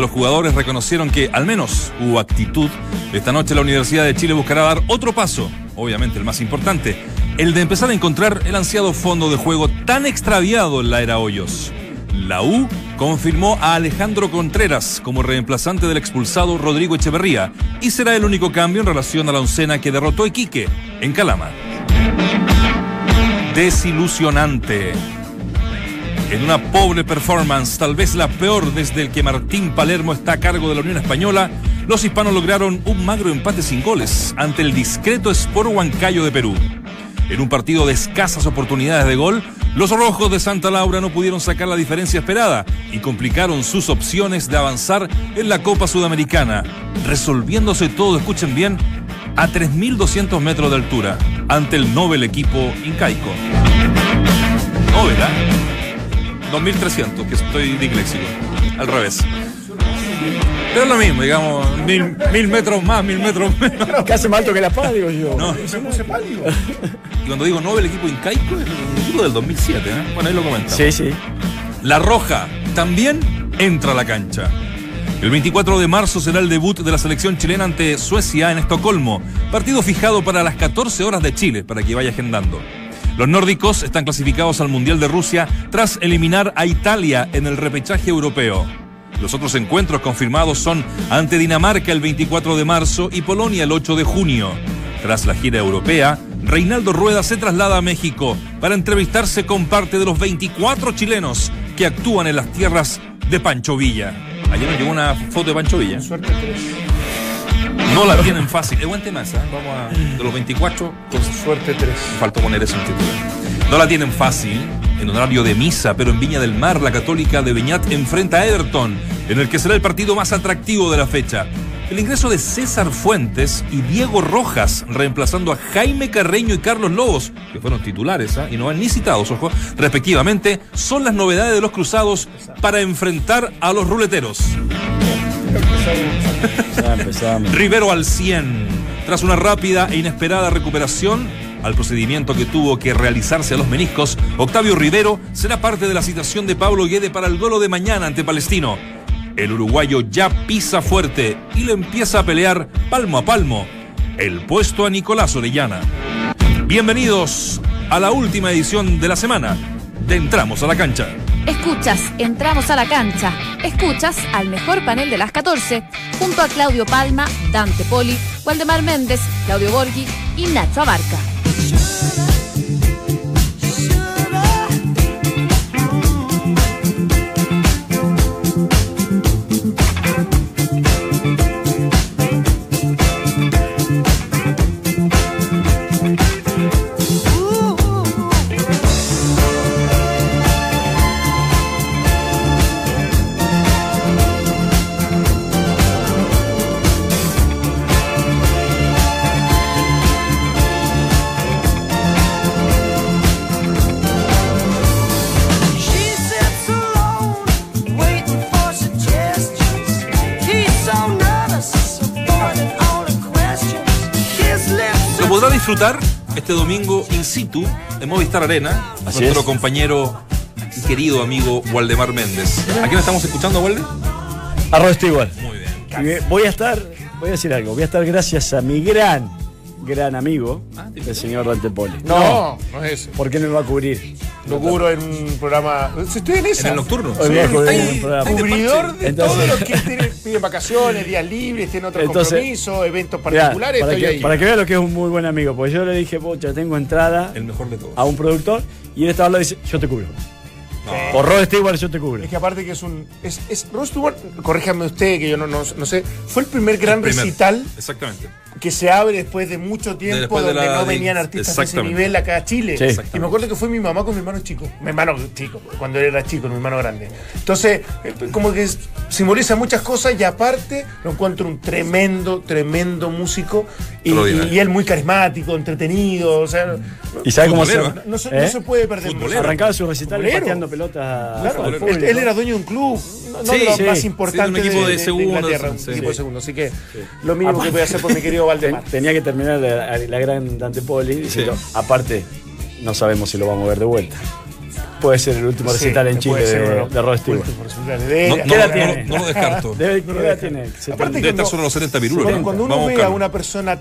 Los jugadores reconocieron que al menos hubo actitud. Esta noche la Universidad de Chile buscará dar otro paso, obviamente el más importante, el de empezar a encontrar el ansiado fondo de juego tan extraviado en la era Hoyos. La U confirmó a Alejandro Contreras como reemplazante del expulsado Rodrigo Echeverría y será el único cambio en relación a la oncena que derrotó Iquique en Calama. Desilusionante. En una pobre performance, tal vez la peor desde el que Martín Palermo está a cargo de la Unión Española, los hispanos lograron un magro empate sin goles ante el discreto Sport Huancayo de Perú. En un partido de escasas oportunidades de gol, los rojos de Santa Laura no pudieron sacar la diferencia esperada y complicaron sus opciones de avanzar en la Copa Sudamericana, resolviéndose todo, escuchen bien, a 3.200 metros de altura ante el Nobel equipo incaico. Nobel, ¿ah? 2300, que estoy disléxico. Al revés. Pero es lo mismo, digamos, mil, mil metros más, mil metros menos. Casi más alto que la paz, digo yo. No. Y cuando digo Nobel equipo incaico, es un equipo del 2007, ¿eh? Bueno, ahí lo comentamos. Sí, sí. La Roja también entra a la cancha. El 24 de marzo será el debut de la selección chilena ante Suecia en Estocolmo, partido fijado para las 14 horas de Chile, para que vaya agendando. Los nórdicos están clasificados al Mundial de Rusia tras eliminar a Italia en el repechaje europeo. Los otros encuentros confirmados son ante Dinamarca el 24 de marzo y Polonia el 8 de junio. Tras la gira europea, Reinaldo Rueda se traslada a México para entrevistarse con parte de los 24 chilenos que actúan en las tierras de Pancho Villa. Ayer nos llegó una foto de Pancho Villa. Suerte 3. No la tienen fácil. Es buen tema esa. ¿eh? Vamos a. De los 24, Con suerte 3. faltó poner eso en titular. No la tienen fácil. En horario de misa, pero en Viña del Mar, la Católica de Beñat enfrenta a Everton, en el que será el partido más atractivo de la fecha. El ingreso de César Fuentes y Diego Rojas, reemplazando a Jaime Carreño y Carlos Lobos, que fueron titulares ¿ah? y no van ni citados, ojo, respectivamente, son las novedades de los cruzados para enfrentar a los ruleteros. Rivero al 100. Tras una rápida e inesperada recuperación, al procedimiento que tuvo que realizarse a los meniscos, Octavio Rivero será parte de la citación de Pablo Guede para el golo de mañana ante Palestino. El uruguayo ya pisa fuerte y le empieza a pelear palmo a palmo el puesto a Nicolás Orellana. Bienvenidos a la última edición de la semana de Entramos a la Cancha. Escuchas, entramos a la cancha. Escuchas al mejor panel de las 14, junto a Claudio Palma, Dante Poli, Waldemar Méndez, Claudio Borghi y Nacho Abarca. Disfrutar este domingo in situ en Movistar Arena, Así nuestro es. compañero y querido amigo Waldemar Méndez. ¿A quién estamos escuchando, Walde? Arroz está igual. Muy bien. Voy a estar, voy a decir algo, voy a estar gracias a mi gran, gran amigo, el señor Dante Poli. No, no es ese. ¿Por qué no me va a cubrir? Lo cubro en un programa. Si estoy en esa. En el nocturno. Un programa. cubridor de Entonces- todo lo que tiene, pide vacaciones, días libres, tiene otros Entonces- compromisos, eventos particulares. para, estoy que, ahí. para que vea lo que es un muy buen amigo, porque yo le dije, pocha, tengo entrada El mejor de todos. a un productor y él estaba hablando y dice, yo te cubro. Por Rod Stewart yo te cubro. Es que aparte que es un. Es, es, Rod Stewart, corríjame usted, que yo no, no, no sé. Fue el primer gran Primer. recital Exactamente. que se abre después de mucho tiempo Después donde la- no venían artistas de ese nivel acá a Chile. Sí. Y me acuerdo que fue mi mamá con mi hermano chico. Mi hermano chico, cuando él era chico, mi hermano grande. Entonces, eh, como que simboliza muchas cosas y aparte lo encuentro un tremendo, tremendo músico y, él muy carismático, entretenido. O sea, ¿Y sabe cómo se, Futbolero, no, se, ¿Eh? no se puede perder. Arrancaba su recital Futbolero. pateando pelotas Claro, al él, público? él era dueño de un club, no, no Sí, de los sí. más Sí, de un equipo de segunda, Inglaterra, un sí. equipo de segundo. Así que lo mínimo que voy a hacer por mi querido Valdemar. Ten- tenía que terminar la, la gran Dante Poli diciendo, aparte, no sabemos si lo vamos a ver de vuelta. Puede ser el último recital en Chile ser de, de Rod Stewart. de No, ella. no, ¿Qué edad no, tiene? no lo descarto. Debe, ¿Qué edad tiene? Aparte Debe cuando- estar sobre los 70 pirulos. Cuando, uno ve a una persona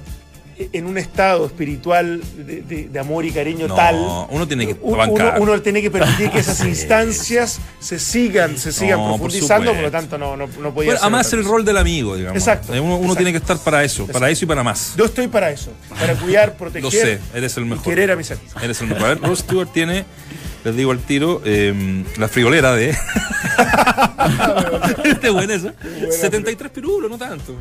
en un estado espiritual de, de- de amor y cariño No, tal, uno tiene que uno, tiene que permitir que esas instancias se sigan, se sigan No, profundizando, por, lo tanto no, no, no podía Bueno, además el rol del amigo, digamos. Exacto, Uno, uno exacto. tiene que estar para eso, para eso y para más. Yo estoy para eso, para cuidar, proteger Lo sé, eres el y mejor. querer a mis seres. Eres el mejor. A ver, Rod Stewart tiene, les digo al tiro, eh, la friolera de. Este bueno eso. 73 pirulos, no tanto.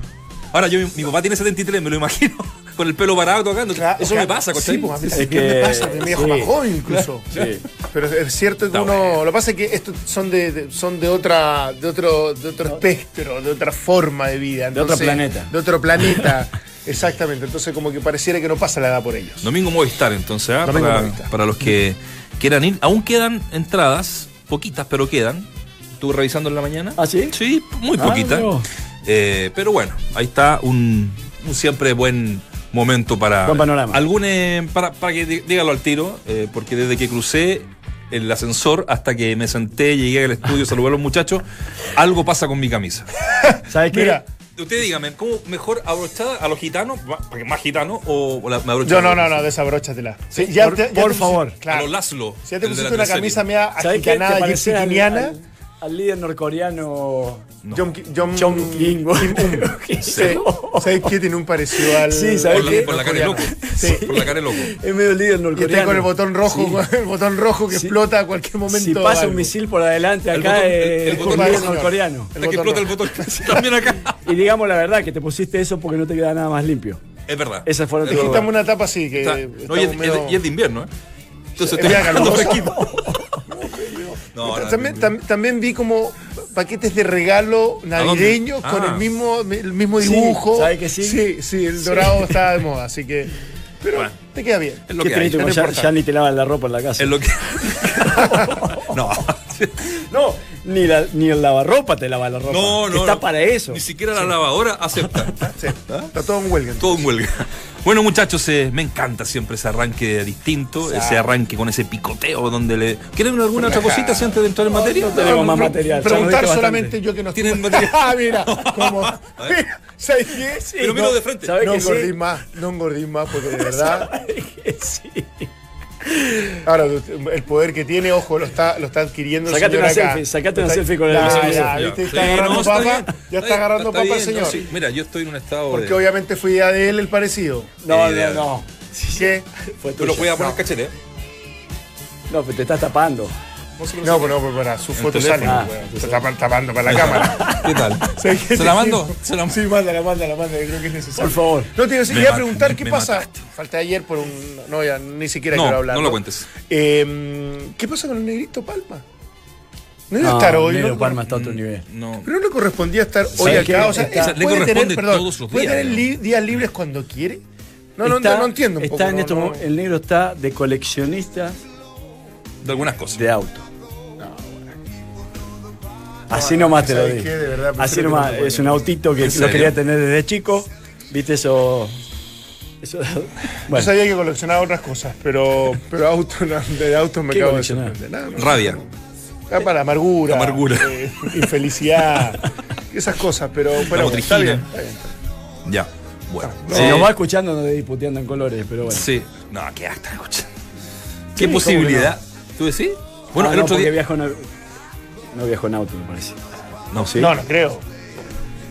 Ahora, yo, mi, mi papá tiene 73, me lo imagino, con el pelo parado tocando. Claro, eso o sea, me pasa, ¿cachai? Sí, pues, a mí Es también me que- pasa, me sí. más joven incluso. Sí. Pero es cierto que uno. bueno. Lo que pasa es que estos son de, de- son de otra, de otro, de otro espectro, de otra forma de vida. De otro planeta. De otro planeta. Exactamente. Entonces como que pareciera que no pasa la edad por ellos. Domingo Movistar, entonces, ¿ah? Domingo para, Movistar. para los que quieran ir. Aún quedan entradas, poquitas, pero quedan. Estuve revisando en la mañana. ¿Ah, sí? Sí, muy Ah, poquitas. no. Eh, pero bueno, ahí está un, un siempre buen momento para. Buen panorama. Algún, eh, para, para que dí- dígalo al tiro, eh, porque desde que crucé el ascensor hasta que me senté, llegué al estudio, saludé a los muchachos, algo pasa con mi camisa. ¿Sabes qué? Mira, Usted dígame, ¿cómo mejor abrochada a los gitanos, porque más gitanos, o, o la, me abrocho yo a no, los- no, no, desabróchatela. Sí, por- por pusiste- favor. A Claro. los Laszlo. Si ya te pusiste una camisa. Te agitanada, al, líder norcoreano John, Ki- John, John Kim. Sí, ¿Sabes qué? Tiene un parecido al. Sí, ¿sabes Por la, qué? por la cara de loco. Sí. Por la cara de loco. Es medio líder Y está norcoreano. con el botón rojo, Sí. el botón rojo que Sí. explota a cualquier momento. Si pasa algo. un misil por adelante El acá, botón- eh, el botón del líder norcoreano. Hasta que explota el botón. También acá. Y digamos la verdad, que te pusiste eso porque no te queda nada más limpio. Es verdad. Esa fue la Es. Estamos en una etapa así que. Está- no, y es, medio- y es de invierno, ¿eh? Entonces Es está No, no, también, no. tam- también vi como paquetes de regalo navideños dónde? con Ah. el mismo, el mismo Sí, dibujo. ¿sabe que sí? Sí, sí, el dorado está de moda, así que. Pero Bueno. te queda bien. Es lo Qué que hay. triste, no como ya, importa. ya ni te lavan la ropa en la casa. Es lo que. no. No, ni, la, ni el lavarropa te lava la ropa. No, no. Está no. para eso. Ni siquiera la lavadora acepta. Sí, está todo en huelga. Todo en huelga. Bueno, muchachos, eh, me encanta siempre ese arranque distinto, ese arranque con ese picoteo donde le. ¿Quieren alguna otra cosita si antes de entrar en materia? no tenemos más material. Preguntar solamente yo que no Tienen material. Ah, mira, como. ¿Sabes qué? Pero miro de frente. ¿sabes No sí? engordís más, no engordís más, porque de verdad. Que sí. Ahora, el poder que tiene, ojo, lo está, lo está adquiriendo el Sacate señor una acá. selfie, sacate una selfie con el Ya, ya, Ya. Está agarrando papa. Ya está agarrando papa el señor. no, sí. Mira, yo estoy en un estado Porque de. obviamente fue idea de él el parecido. No, no, no. ¿Qué? Fue Tú lo voy a poner cachete. No, pero te estás tapando. No, pues no, pues para su foto sale. teléfono. weón. Se está tapa- tapando para la cámara. ¿Qué tal? ¿Se la mando? Se la Sí, mándala, mándala, mándala. Creo que es necesario. Por favor. No, te iba a preguntar qué pasa. Falté ayer por un. No, ya ni siquiera No, quiero hablar. no lo cuentes. Eh, ¿Qué pasa con el negrito Palma? No iba a No, estar hoy, Negro ¿no? Palma está a otro nivel. No. Pero no le correspondía estar hoy ¿Sabe acá. O sea, Le puede corresponde tener, perdón, todos los puede días, tener digamos. li- días libres cuando quiere. No, no, Está- no entiendo un está poco. en no, no. mo- El negro está de coleccionista De algunas cosas. de auto. Así nomás te lo ¿sabes digo. qué? De verdad, Así nomás, no me es un autito que ¿En lo quería tener desde chico. ¿Viste eso? Eso. Yo Bueno, sabía que coleccionaba otras cosas, pero, pero auto, de autos me ¿Qué acabo de sorprender. No. Rabia. Ah, para amargura, Amargura. eh, infelicidad, esas cosas, pero bueno, está bien, está bien. Ya. Bueno. si Eh, nos va escuchando, no de disputeando en colores, pero bueno. Sí. No, ¿qué hasta escuchando? ¿Qué ¿cómo posibilidad? ¿Tú decís? Bueno, Ah, el no, otro día. viajo en, no viajo en auto, me parece. No, sí. No, no creo.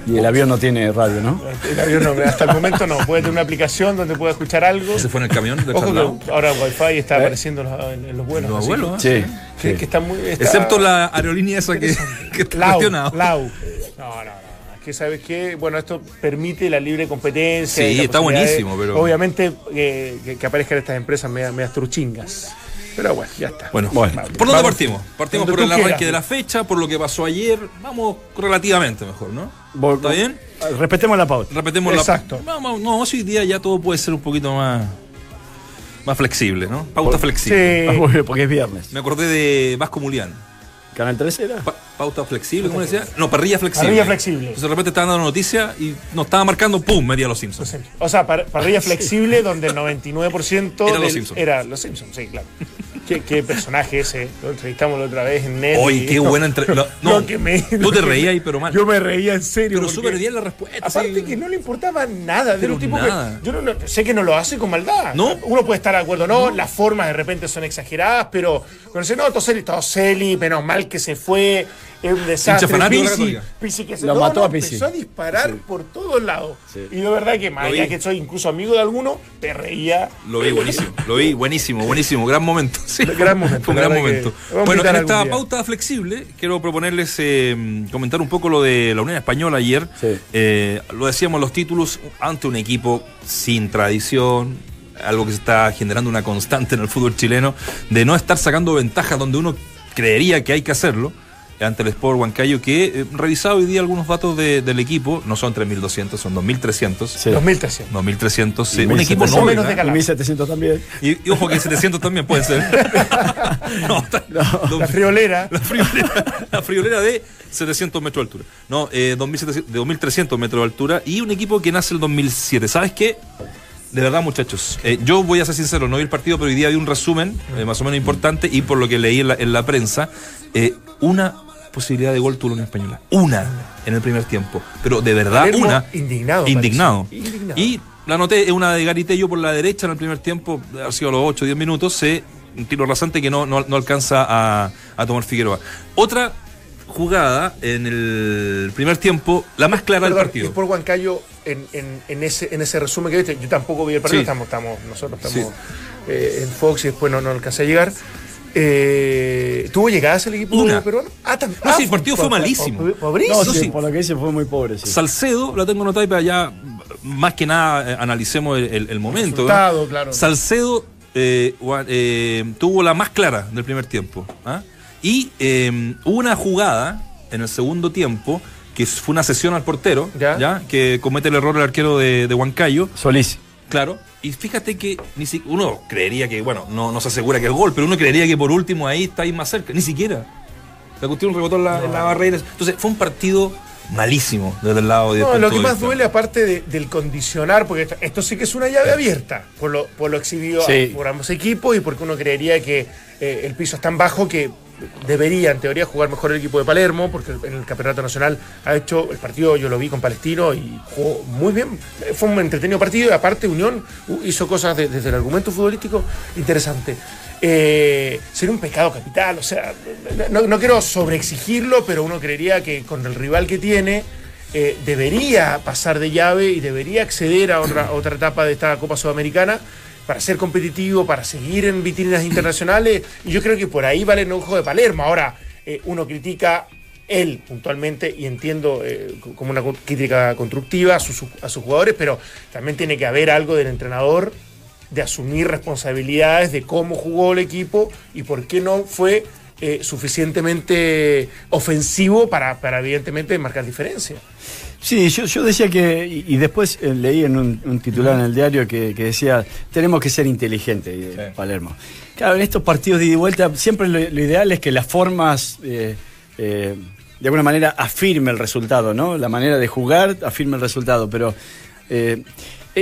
Y el avión no tiene radio, ¿no? El avión no, hasta el momento no. Puede tener una aplicación donde pueda escuchar algo. ¿Ese fue en el camión del Ojo que ahora Wi-Fi está ¿Eh? apareciendo en los, en- en los vuelos. Los así abuelos, ¿eh? Sí. Sí. que está muy. está- Excepto la aerolínea esa que, que está Lau, cuestionada. Lau. No, no, no. Es que sabes que, bueno, esto permite la libre competencia. Sí, está de- buenísimo, pero- Obviamente eh, que, que aparezcan estas empresas medias, medias truchingas. Pero bueno, ya está. Bueno, Bueno. ¿por dónde Vamos. partimos? Partimos por el arranque quieras. de la fecha, por lo que pasó ayer. Vamos relativamente mejor, ¿no? Vol- ¿Está bien? Respetemos la pauta. Repetemos Exacto. la. Vamos, no, hoy día ya todo puede ser un poquito más. Más flexible, ¿no? Pauta flexible. Sí. Bien, Porque es viernes. Me acordé de Vasco Mulián. Canal 3 era. Pa- pauta flexible, ¿cómo decía? No, parrilla flexible. Parrilla flexible. Entonces de repente estaban dando noticia y nos estaba marcando, ¡pum! Media los Simpsons. O sea, par- parrilla flexible donde el 99% Era Los del- Simpson. Era los Simpsons, sí, claro. Qué, qué personaje ese. Lo entrevistamos la otra vez en Net. Oye, qué esto- buena entre- lo- lo no, que me- tú te reías ahí, pero mal. Yo me reía en serio. Pero súper bien la respuesta. Aparte que no le importaba nada. De un tipo nada. que. Yo no, no- sé que no lo hace con maldad. No. Uno puede estar de acuerdo, no. Las formas de repente son exageradas, pero. Cuando dice, no, Toseli, Toseli, menos mal que se fue. Es un desastre. Pizzi que se Lo no, mató no, a Pizzi. Empezó a disparar por todos lados. Sí. Y de verdad que, más allá que soy incluso amigo de alguno, te reía. Lo vi buenísimo, lo vi buenísimo, buenísimo, gran momento. sí. Gran momento, Fue un gran momento. Bueno, en esta día. pauta flexible quiero proponerles eh, comentar un poco lo de la Unión Española ayer. Sí. Eh, lo decíamos los títulos ante un equipo sin tradición, algo que se está generando una constante en el fútbol chileno, de no estar sacando ventajas donde uno creería que hay que hacerlo ante el Sport Huancayo, que eh, revisado hoy día algunos datos de- del equipo, no son 3.200, son 2.300. Sí. 2300. 2.300, Y eh, un equipo 1.700. noble, menos de. Galán. 1700 también. Y, y ojo que 700 también puede ser. no, dos- La friolera. la friolera, la friolera de 700 metros de altura. No, eh, 2700 de 2300 metros de altura y un equipo que nace el 2007. ¿Sabes qué? De verdad, muchachos, eh, yo voy a ser sincero, no vi el partido, pero hoy día vi un resumen eh, más o menos importante y por lo que leí en la, en la prensa, eh, una posibilidad de gol tuvo la Unión Española. Una en el primer tiempo. Pero de verdad, Palermo una. indignado, Indignado. Y la anoté, es una de Garitello por la derecha en el primer tiempo, ha sido a los 8 o 10 minutos, se, un tiro rasante que no, no, no alcanza a, a tomar Figueroa. Otra jugada en el primer tiempo, la más clara del partido. Por Huancayo, en, en, en ese, en ese resumen que viste, yo tampoco vi el partido, Sí. estamos, estamos, nosotros estamos eh, en Fox y después no, no alcancé a llegar. Eh, ¿Tuvo llegadas el equipo Una. peruano? Ah, No, ah, sí, el partido fue malísimo. po- Pobrísimo. No, sí, sí. por lo que dice fue muy pobre. Sí. Salcedo, la tengo anotada, pero ya más que nada eh, analicemos el, el- el momento. claro. Salcedo eh, eh, tuvo la más clara del primer tiempo. ¿ah? Y eh, hubo una jugada en el segundo tiempo que fue una sesión al portero, Ya. que comete el error el arquero de, de Huancayo. Solís. Claro. Y fíjate que ni si- uno creería que, bueno, no, no se asegura que el gol, pero uno creería que por último ahí está ahí más cerca. Ni siquiera. La cuestión rebotó en la, en la barrera. Entonces fue un partido malísimo desde el lado de No, lo que más duele, aparte de- del condicionar, porque esto, esto sí que es una llave abierta, por lo, por lo exhibido Sí. por ambos equipos y porque uno creería que eh, el piso es tan bajo que debería, en teoría, jugar mejor el equipo de Palermo, porque en el Campeonato Nacional ha hecho el partido, yo lo vi con Palestino y jugó muy bien. Fue un entretenido partido y aparte Unión hizo cosas de- desde el argumento futbolístico interesante. Eh, sería un pecado capital, o sea, no, no quiero sobreexigirlo, pero uno creería que con el rival que tiene eh, debería pasar de llave y debería acceder a otra, a otra etapa de esta Copa Sudamericana para ser competitivo, para seguir en vitrinas internacionales. Y yo creo que por ahí vale el ojo de Palermo. Ahora, eh, uno critica él puntualmente y entiendo eh, co- como una crítica constructiva a sus, a sus jugadores, pero también tiene que haber algo del entrenador de asumir responsabilidades de cómo jugó el equipo y por qué no fue eh, suficientemente ofensivo para, para evidentemente marcar diferencia. Sí, yo, yo decía que, y, y después eh, leí en un, un titular en el diario que, que decía, tenemos que ser inteligentes, eh, Palermo. Claro, en estos partidos de ida y vuelta, siempre lo, lo ideal es que las formas, eh, eh, de alguna manera, afirme el resultado, ¿no? La manera de jugar afirme el resultado, pero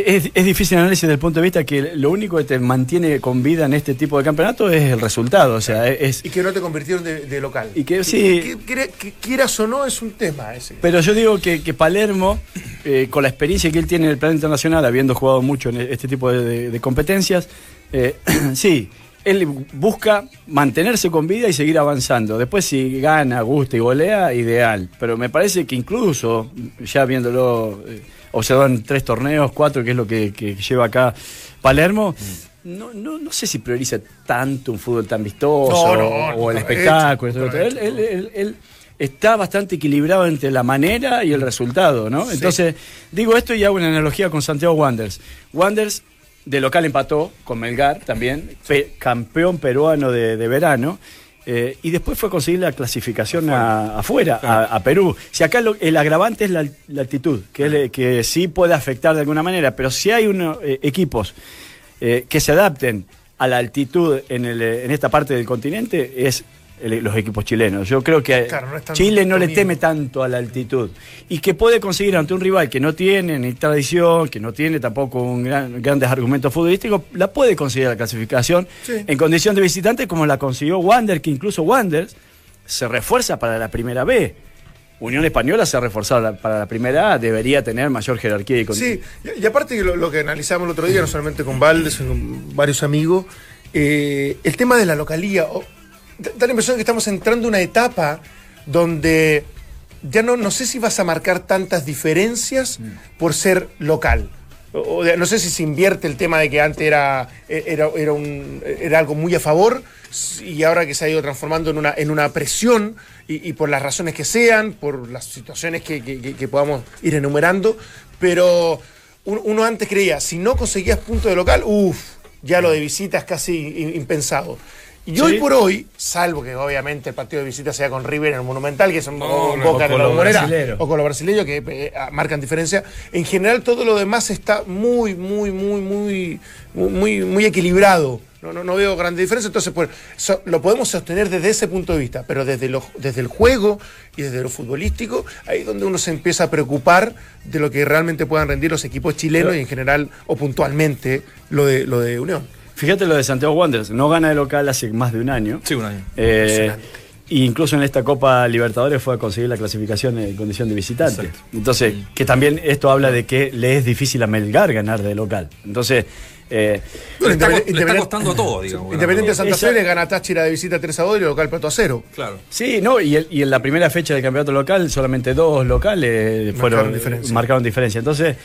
es, es difícil análisis desde el punto de vista que lo único que te mantiene con vida en este tipo de campeonato es el resultado, o sea, es... Y que no te convirtieron de, de local. Y que sí. Que, que- que quieras o no es un tema ese. Pero yo digo que, que Palermo, eh, con la experiencia que él tiene en el plano internacional, habiendo jugado mucho en este tipo de, de- de competencias, eh, sí, él busca mantenerse con vida y seguir avanzando. Después si gana, gusta y golea, ideal. Pero me parece que incluso, ya viéndolo, observado en tres torneos, cuatro, que es lo que, que lleva acá Palermo, no, no, no sé si prioriza tanto un fútbol tan vistoso No, o, el espectáculo. hecho, otro. Él- él- él- él está bastante equilibrado entre la manera y el resultado, ¿no? Entonces, digo esto y hago una analogía con Santiago Wanderers. Wanderers de local empató con Melgar también, pe- campeón peruano de, de verano. Eh, y después fue a conseguir la clasificación a- afuera, a, a Perú. Si acá lo- el agravante es la, la actitud, que, es que sí puede afectar de alguna manera, pero si hay unos eh, equipos eh, que se adapten a la altitud en, el, eh, en esta parte del continente, es el- los equipos chilenos. Yo creo que Claro, no Chile no le teme tanto a la altitud y que puede conseguir ante un rival que no tiene ni tradición, que no tiene tampoco un gran- grandes argumentos futbolísticos, la puede conseguir la clasificación Sí. en condición de visitante como la consiguió Wander, que incluso Wander se refuerza para la primera B. Unión Española se ha reforzado para la primera A, debería tener mayor jerarquía y Sí, y, y aparte lo, lo que analizamos el otro día, no solamente con Valdes, sino con varios amigos, eh, el tema de la localía. Da, la impresión que estamos entrando en una etapa donde ya no, no sé si vas a marcar tantas diferencias por ser local. O- o de- no sé si se invierte el tema de que antes era, era, era, un- era algo muy a favor y ahora que se ha ido transformando en una, en una presión y, y por las razones que sean, por las situaciones que, que- que- podamos ir enumerando, pero un- uno antes creía, si no conseguías punto de local, uff, ya lo de visita es casi impensado. Y hoy por hoy, salvo que obviamente el partido de visita sea con River en el Monumental, que es un, No, un no, Boca o de con Bombonera, brasileros. o con los brasileños que eh, marcan diferencia. En general todo lo demás está muy, muy, muy, muy, muy, muy equilibrado. No, no, no veo grandes diferencias. Entonces, pues, so- lo podemos sostener desde ese punto de vista, pero desde, lo- desde el juego y desde lo futbolístico, ahí es donde uno se empieza a preocupar de lo que realmente puedan rendir los equipos chilenos Pero- y en general o puntualmente lo de, lo de Unión. Fíjate lo de Santiago Wanderers, no gana de local hace más de un año. Sí, un año. Eh, e incluso en esta Copa Libertadores fue a conseguir la clasificación en condición de visitante. Exacto. Entonces, que también esto habla de que le es difícil a Melgar ganar de local. Entonces, eh, Le está, le está costando a todo, digamos. Independiente de Santa Fe le gana a Táchira de visita 3 a 2 y el local Plato a 0. Claro. sí, no, y, el- y en la primera fecha del campeonato local solamente dos locales fueron diferencia. marcaron diferencia. Entonces,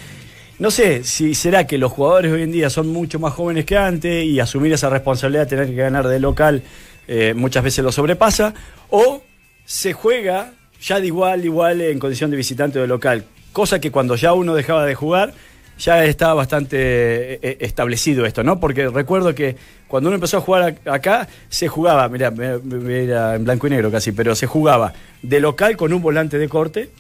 no sé si será que los jugadores hoy en día son mucho más jóvenes que antes y asumir esa responsabilidad de tener que ganar de local eh, muchas veces lo sobrepasa, o se juega ya de igual, igual en condición de visitante o de local, cosa que cuando ya uno dejaba de jugar ya estaba bastante eh, eh, establecido esto, ¿no? Porque recuerdo que cuando uno empezó a jugar ac- acá, se jugaba, mira, era en blanco y negro casi, pero se jugaba de local con un volante de corte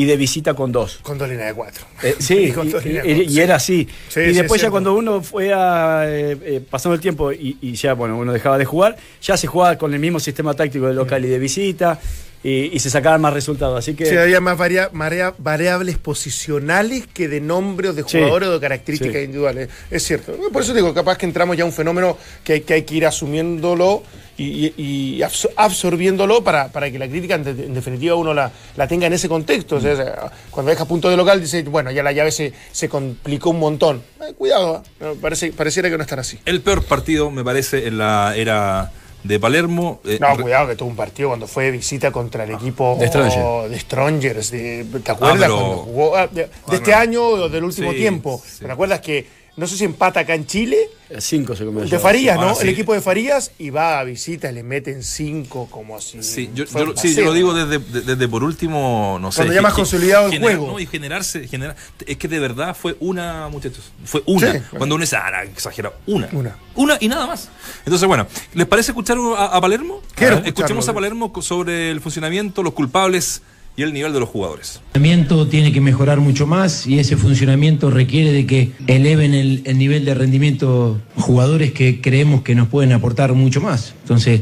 y de visita con dos. Con dos líneas de 4. Eh, sí, y, líneas de y- cuatro, y sí. era así. Sí, y después es ya cuando uno fue a, eh, eh, pasando el tiempo y, ya, bueno, uno dejaba de jugar, ya se jugaba con el mismo sistema táctico de local y de visita y, se sacaban más resultados. Así que Sí, había más varia- marea- variables posicionales que de nombre o de jugadores o de características individuales. Es cierto. Por eso digo, capaz que entramos ya a un fenómeno que hay que, hay que ir asumiéndolo y, y- y absor- absorbiéndolo para, para que la crítica, en, de- en definitiva, uno la, la tenga en ese contexto. O sea, cuando deja punto de local, dice, bueno, ya la llave se, se complicó un montón. Eh, cuidado, ¿eh? parece, pareciera que no están así. El peor partido, me parece, en la era de Palermo. Eh, No, cuidado que tuvo un partido cuando fue de visita contra el equipo De Stranger. de Strongers. de- ¿Te acuerdas pero- cuando jugó? ah, de, este año o del último sí, tiempo. sí. ¿Te acuerdas que no sé si empata acá en Chile? cinco se comió De. Farías, ¿no? Ahora sí. El equipo de Farías y va a visita, le meten cinco como si. Sí, yo, sí, lo digo desde, de- desde por último, no sé. Cuando ya más consolidado el juego. no, y generarse, generar, es que de verdad fue una, muchachos, fue una. Sí, Cuando uno dice, ah, no, exagerado, una. Una. Una y nada más. Entonces, bueno, ¿les parece escuchar a, a Palermo? Quiero A ver, Escuchemos a Palermo sobre el funcionamiento, los culpables y el nivel de los jugadores. funcionamiento tiene que mejorar mucho más y ese funcionamiento requiere de que eleven el, el nivel de rendimiento jugadores que creemos que nos pueden aportar mucho más. Entonces,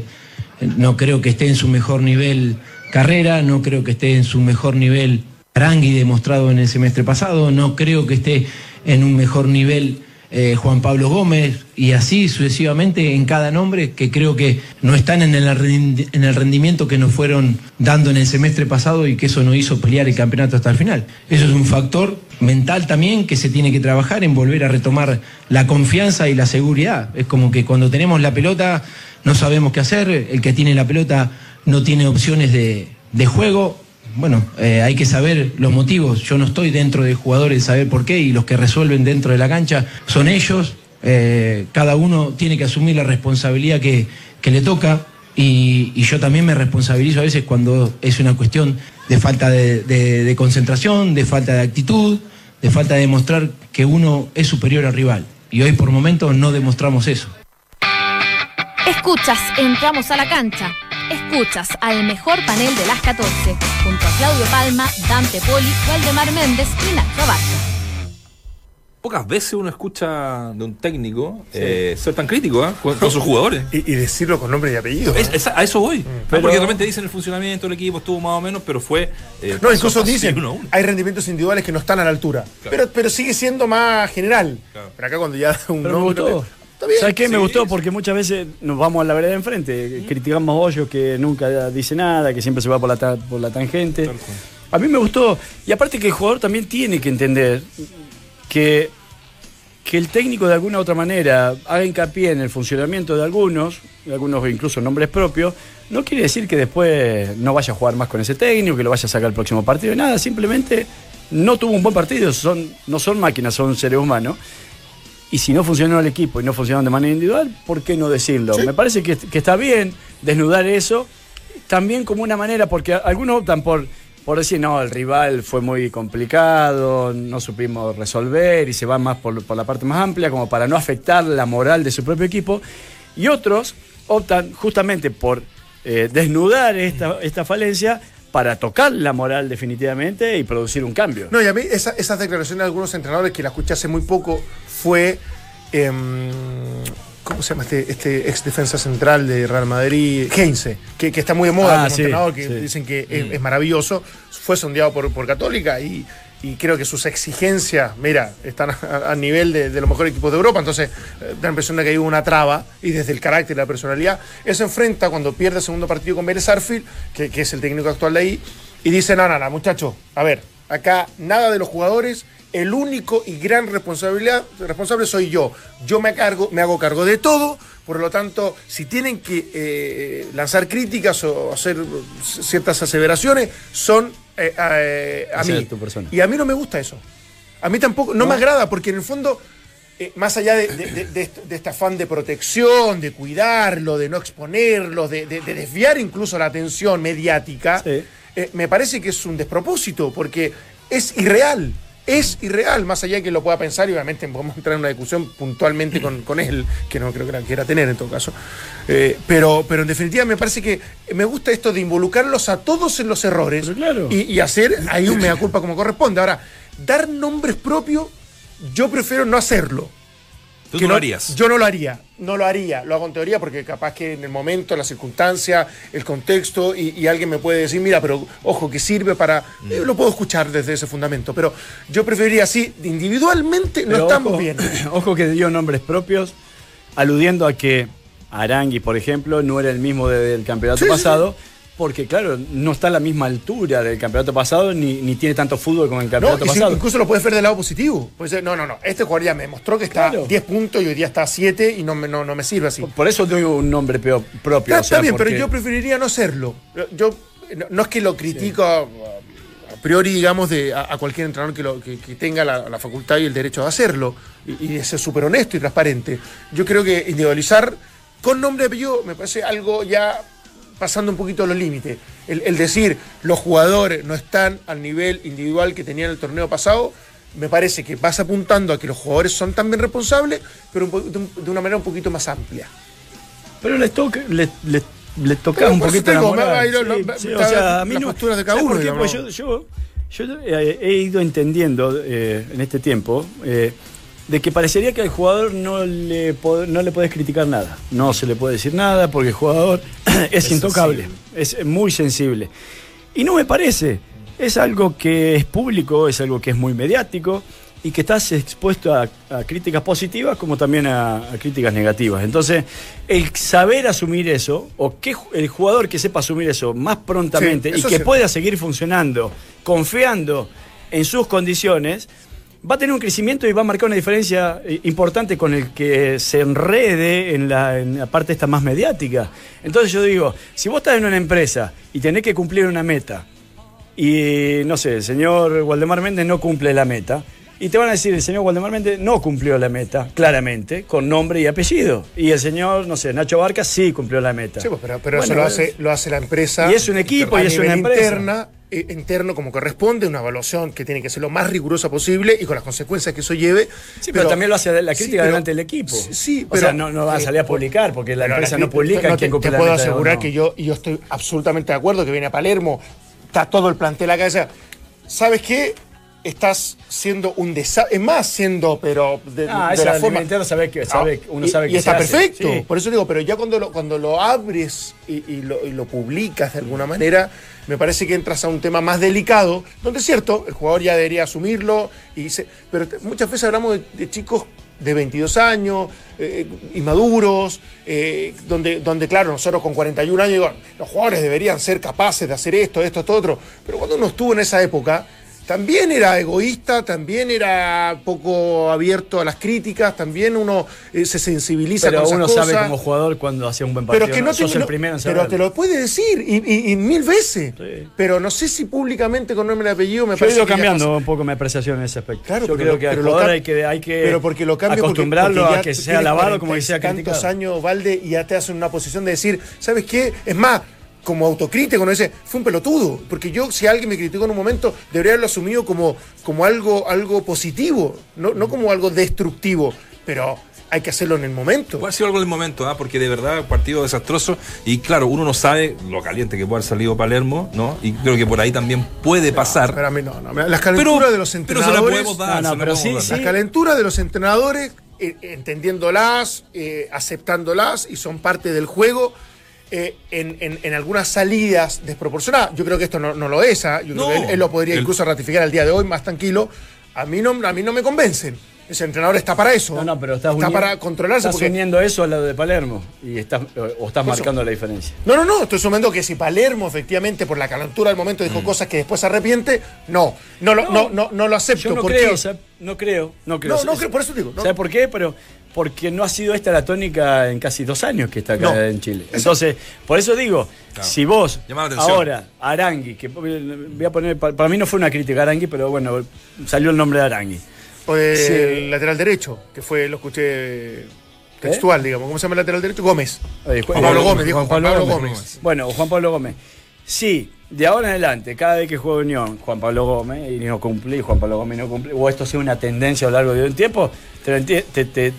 no creo que esté en su mejor nivel carrera, no creo que esté en su mejor nivel Arangui demostrado en el semestre pasado, no creo que esté en un mejor nivel eh, Juan Pablo Gómez y así sucesivamente en cada nombre que creo que no están en el, rendi- en el rendimiento que nos fueron dando en el semestre pasado y que eso nos hizo pelear el campeonato hasta el final. Eso es un factor mental también que se tiene que trabajar en volver a retomar la confianza y la seguridad. Es como que cuando tenemos la pelota no sabemos qué hacer, el que tiene la pelota no tiene opciones de juego, bueno, eh, hay que saber los motivos. Yo no estoy dentro de jugadores, saber por qué, y los que resuelven dentro de la cancha son ellos. Eh, cada uno tiene que asumir la responsabilidad que, que le toca. Y, yo también me responsabilizo a veces cuando es una cuestión de falta de, de- de concentración, de falta de actitud, de falta de demostrar que uno es superior al rival. Y hoy por momentos no demostramos eso. Escuchas, entramos a la cancha. Escuchas al mejor panel de las 14, junto a Claudio Palma, Dante Poli, Waldemar Méndez y Nacho Abarca. pocas veces uno escucha de un técnico eh, ser tan crítico ¿ah? con, con sus jugadores. Y, y decirlo con nombre y apellido. Es- ¿no? es- a eso voy. Pero- Porque de repente dicen el funcionamiento del equipo estuvo más o menos, pero fue. eh, No, incluso dicen, uno hay rendimientos individuales que no están a la altura. Claro. Pero, pero sigue siendo más general. Claro. Pero acá cuando ya un Pero me nombre- bien. ¿Sabes qué? me gustó porque muchas veces nos vamos a la vereda de enfrente. Criticamos a Hoyos que nunca dice nada, que siempre se va por la, ta- por la tangente. A mí me gustó. Y aparte que el jugador también tiene que entender que, que el técnico de alguna u otra manera haga hincapié en el funcionamiento de algunos, de algunos incluso nombres propios, no quiere decir que después no vaya a jugar más con ese técnico, que lo vaya a sacar el próximo partido, nada, simplemente no tuvo un buen partido, son, no son máquinas, son seres humanos. Y si no funcionó el equipo y no funcionó de manera individual, ¿por qué no decirlo? Me parece que, que está bien desnudar eso, también como una manera, porque algunos optan por, por decir, no, el rival fue muy complicado, no supimos resolver y se van más por, por la parte más amplia, como para no afectar la moral de su propio equipo. Y otros optan justamente por eh, desnudar esta, esta falencia para tocar la moral definitivamente y producir un cambio. No, y a mí esa- esas declaraciones de algunos entrenadores que la escuché hace muy poco fue. em, ¿Cómo se llama este, este ex defensa central de Real Madrid? Heinze, que, que está muy de moda Ah, como sí, entrenador, que sí. dicen que es, es maravilloso. Fue sondeado por, por Católica y, y creo que sus exigencias, mira, están a, a nivel de, de los mejores equipos de Europa. Entonces, eh, da la impresión de que hay una traba y desde el carácter y la personalidad. Él se enfrenta cuando pierde el segundo partido con Vélez Arfield, que, que es el técnico actual de ahí, y dice: No, no, no, muchachos, a ver, acá nada de los jugadores. El único y gran responsabilidad, responsable soy yo. Yo me, cargo, me hago cargo de todo. Por lo tanto, si tienen que eh, lanzar críticas o hacer ciertas aseveraciones, son eh, eh, a Hacia mí. Y a mí no me gusta eso. A mí tampoco, no, me agrada, porque en el fondo, eh, más allá de, de- de- de este- afán de protección, de cuidarlo, de no exponerlo, de, de- de desviar incluso la atención mediática, Sí. eh, me parece que es un despropósito, porque es irreal. Es irreal, más allá de que lo pueda pensar, y obviamente podemos entrar en una discusión puntualmente con, con él, que no creo que la quiera tener en todo caso. Eh, pero, pero en definitiva me parece que me gusta esto de involucrarlos a todos en los errores claro. y, y hacer ahí un mea culpa como corresponde. Ahora, dar nombres propios, yo prefiero no hacerlo. Tú Que no lo harías. Yo no lo haría, no lo haría, lo hago en teoría porque capaz que en el momento, la circunstancia, el contexto y, y alguien me puede decir, mira, pero ojo, que sirve para... Mm. eh, lo puedo escuchar desde ese fundamento, pero yo preferiría así, individualmente no estamos ojo, bien. Ojo que dio nombres propios, aludiendo a que Arangui, por ejemplo, no era el mismo de- del campeonato Sí, sí, pasado, porque claro, no está a la misma altura del campeonato pasado, ni, ni tiene tanto fútbol como el campeonato pasado. incluso lo puedes ver del lado positivo. No, no, no, este jugador ya me demostró que está Claro. 10 puntos y hoy día está a 7 y no me, no, no me sirve así. Por eso doy un nombre propio. Está, o sea, está bien, porque- pero yo preferiría no hacerlo. Yo no, es que lo critico a, a priori, digamos, de, a, a cualquier entrenador que, lo- que- que tenga la, la facultad y el derecho de hacerlo y, y de ser súper honesto y transparente. Yo creo que individualizar con nombre y apellido me parece algo ya pasando un poquito los límites. El, el decir los jugadores no están al nivel individual que tenían el torneo pasado, me parece que vas apuntando a que los jugadores son también responsables, pero un de, un- de una manera un poquito más amplia. Pero les toca, les, les, les toca un poquito la moral. Sí, sí, o sea, a mí las no. posturas de cada ¿sabes uno, por qué? digamos. Pues yo, yo, yo, eh, he ido entendiendo eh, en este tiempo eh, de que parecería que al jugador no le, no le puedes criticar nada. No se le puede decir nada porque el jugador es, intocable, es muy sensible. Y no me parece. Es algo que es público, es algo que es muy mediático y que estás expuesto a, a críticas positivas como también a, a críticas negativas. Entonces, el saber asumir eso, o que el jugador que sepa asumir eso más prontamente Sí, y que pueda seguir funcionando, confiando en sus condiciones, va a tener un crecimiento y va a marcar una diferencia eh, importante con el que se enrede en la, en la parte esta más mediática. Entonces yo digo, si vos estás en una empresa y tenés que cumplir una meta, y no sé, el señor Waldemar Méndez no cumple la meta. Y te van a decir, el señor Waldemar Méndez no cumplió la meta, claramente, con nombre y apellido. Y el señor, no sé, Nacho Barca sí cumplió la meta. Sí, pues, pero, pero eso lo hace, lo hace la empresa. Y es un equipo a y es nivel una empresa. Interna, interno como corresponde, una evaluación que tiene que ser lo más rigurosa posible y con las consecuencias que eso lleve. Sí, pero, también lo hace la crítica delante del equipo. Sí, sí, o pero. sea, no, no va a salir a eh, publicar porque la empresa no publica no, te, te puedo asegurar no. que yo, y yo estoy absolutamente de acuerdo que viene a Palermo, está todo el plantel acá. o sea, ¿Sabes qué? Estás siendo un desastre. Es más, siendo, pero de, Ah, de esa la forma. sabe que- sabe- Ah, uno y- sabe y que está se hace, perfecto. sí. Por eso digo, pero ya cuando lo, cuando lo abres y, y lo, y lo publicas de alguna manera, me parece que entras a un tema más delicado, donde es cierto, el jugador ya debería asumirlo, y se- pero muchas veces hablamos de, de chicos de 22 años, eh, inmaduros, eh, donde, donde, claro, nosotros con 41 años, digo, los jugadores deberían ser capaces de hacer esto, esto, esto, otro, pero cuando uno estuvo en esa época, también era egoísta, también era poco abierto a las críticas, también uno eh, se sensibiliza Pero con esas uno cosas. sabe como jugador cuando hace un buen partido. Pero es que no, te, no- pero lo puede decir y, y- y mil veces. Sí. Pero no sé si públicamente con nombre y apellido me Yo he parece ido cambiando un poco mi apreciación en ese aspecto. Claro, Yo pero creo lo- que al jugador hay que, hay que pero porque lo cambia porque- acostumbrarlo porque ya a que sea alabado como que sea 40 y tantos criticado. años, Valde, y ya te hacen una posición de decir, ¿sabes qué? Es más, como autocrítico, no dice, fue un pelotudo. Porque yo, si alguien me criticó en un momento, debería haberlo asumido como, como algo, algo positivo, no, no como algo destructivo. Pero hay que hacerlo en el momento. Puede sido algo del momento, ¿ah? porque de verdad, partido desastroso. Y claro, uno no sabe lo caliente que puede haber salido Palermo, ¿no? Y creo que por ahí también puede pasar. Pero a mí no, no. Las calenturas de los pero entrenadores. se la podemos dar. No, no, se la pero podemos sí, dar. Las calenturas de los entrenadores, eh, entendiéndolas, eh, aceptándolas y son parte del juego. Eh, en, en- en algunas salidas desproporcionadas. Yo creo que esto no, no lo es. ¿ah? Yo No. creo que él, él lo podría El- incluso ratificar al día de hoy más tranquilo. A mí no, a mí no me convencen. Ese entrenador está para eso. No, no, pero estás, está para controlarse. Estás Porque, uniendo eso a lo de Palermo y estás, o estás marcando la diferencia. no, no, no. Estoy sumando que si Palermo efectivamente por la calentura del momento Mm. dijo cosas que después se arrepiente, no. No lo, no. No, no, lo acepto. Yo no ¿Por creo, no creo, no creo. No, no creo, por eso digo. no. ¿Sabes por qué? Pero porque no ha sido esta la tónica en casi dos años que está acá No. en Chile. Entonces, por eso digo, Claro. si vos ahora, Arangui, que voy a poner, pa- para mí no fue una crítica Arangui, pero bueno, salió el nombre de Arangui. O el Sí. lateral derecho, que fue, lo escuché textual, digamos. ¿Cómo se llama el lateral derecho? Gómez. Eh, Juan Pablo Gómez, dijo Juan Pablo Gómez. Gómez. Bueno, Juan Pablo Gómez. Sí, de ahora en adelante, cada vez que juega Unión, Juan Pablo Gómez, y no cumple, y Juan Pablo Gómez no cumple, o esto sea una tendencia a lo largo de un tiempo, te, te, te-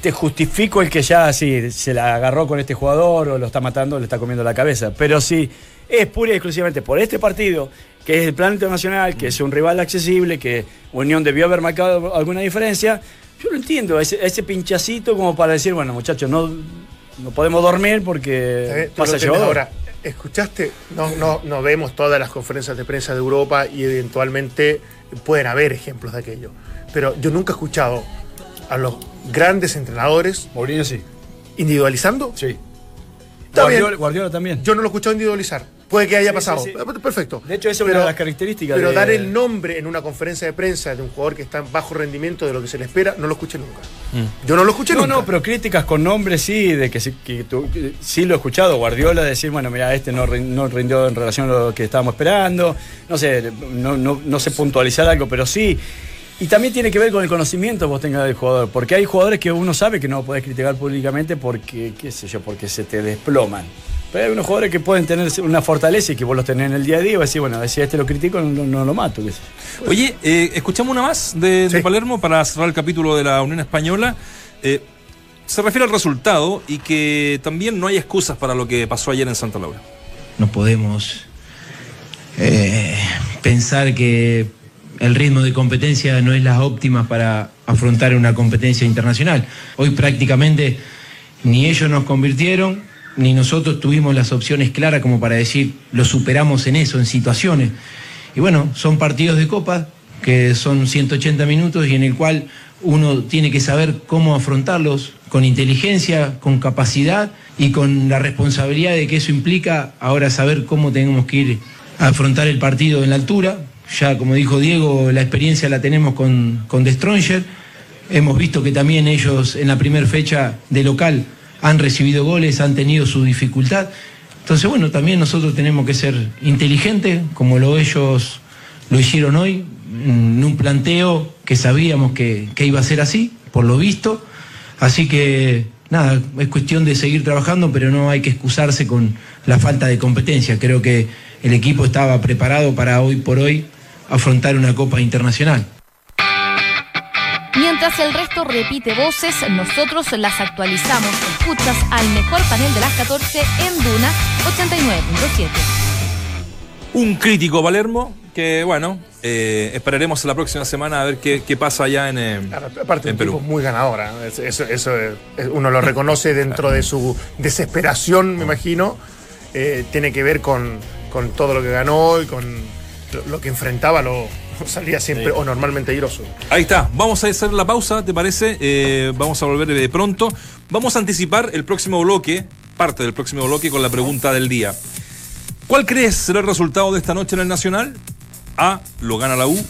te justifico el que ya así se la agarró con este jugador, o lo está matando, o le está comiendo la cabeza. Pero sí, es pura y exclusivamente por este partido, que es el plan internacional, que es un rival accesible, que Unión debió haber marcado alguna diferencia. Yo lo entiendo, ese, ese pinchacito como para decir, bueno, muchachos, no, no podemos dormir porque pasa llevador. Ahora, ¿escuchaste? No, no, no vemos todas las conferencias de prensa de Europa y eventualmente pueden haber ejemplos de aquello. Pero yo nunca he escuchado a los grandes entrenadores Mourinho sí. individualizando. Sí. Está Guardiola, bien. Guardiola también. Yo no lo he escuchado individualizar. Puede que haya Sí, pasado. sí, sí. Eh, Perfecto. De hecho, esa es una de las características Pero de- dar el nombre en una conferencia de prensa de un jugador que está en bajo rendimiento de lo que se le espera, no lo escuché nunca. Yo no lo escuché No, nunca. no, pero críticas con nombres sí, de que, sí- que tú- que sí lo he escuchado. Guardiola decir, bueno, mira, este no, no rindió en relación a lo que estábamos esperando. No sé, no, no, no sé puntualizar algo, pero sí. Y también tiene que ver con el conocimiento que vos tengas del jugador. Porque hay jugadores que uno sabe que no podés criticar públicamente porque, qué sé yo, porque se te desploman. Pero hay unos jugadores que pueden tener una fortaleza y que vos los tenés en el día a día y vos decís, bueno, si a este lo critico, no, no- no lo mato. qué sé yo. Oye, eh, escuchamos una más de, de Sí. Palermo para cerrar el capítulo de la Unión Española. Eh, se refiere al resultado y que también no hay excusas para lo que pasó ayer en Santa Laura. No podemos eh, pensar que el ritmo de competencia no es la óptima para afrontar una competencia internacional. Hoy prácticamente ni ellos nos convirtieron, ni nosotros tuvimos las opciones claras como para decir lo superamos en eso, en situaciones. Y bueno, son partidos de copa que son 180 minutos y en el cual uno tiene que saber cómo afrontarlos con inteligencia, con capacidad y con la responsabilidad de que eso implica ahora saber cómo tenemos que ir a afrontar el partido en la altura. Ya como dijo Diego, la experiencia la tenemos con, con The Stronger. Hemos visto que también ellos en la primera fecha de local han recibido goles, han tenido su dificultad. Entonces, bueno, también nosotros tenemos que ser inteligentes, como lo ellos lo hicieron hoy, en un planteo que sabíamos que, que iba a ser así, por lo visto. Así que, nada, es cuestión de seguir trabajando, pero no hay que excusarse con la falta de competencia. Creo que el equipo estaba preparado para hoy por hoy afrontar una Copa Internacional. Mientras el resto repite voces, nosotros las actualizamos. Escuchas al mejor panel de las 14 en Duna 89.7. Un crítico Palermo que bueno, eh, esperaremos la próxima semana a ver qué, qué pasa allá en, eh, Claro, Aparte, en un tipo Perú. muy ganadora. Eso, eso- eso, eh, uno lo reconoce dentro de su desesperación, me imagino. Eh, tiene que ver con, con todo lo que ganó y con lo, que enfrentaba. Lo salía siempre o normalmente airoso. Ahí está, vamos a hacer la pausa, ¿te parece? Eh, vamos a volver de pronto. Vamos a anticipar el próximo bloque, parte del próximo bloque con la pregunta del día. ¿Cuál crees será el resultado de esta noche en el Nacional? A, lo gana la U.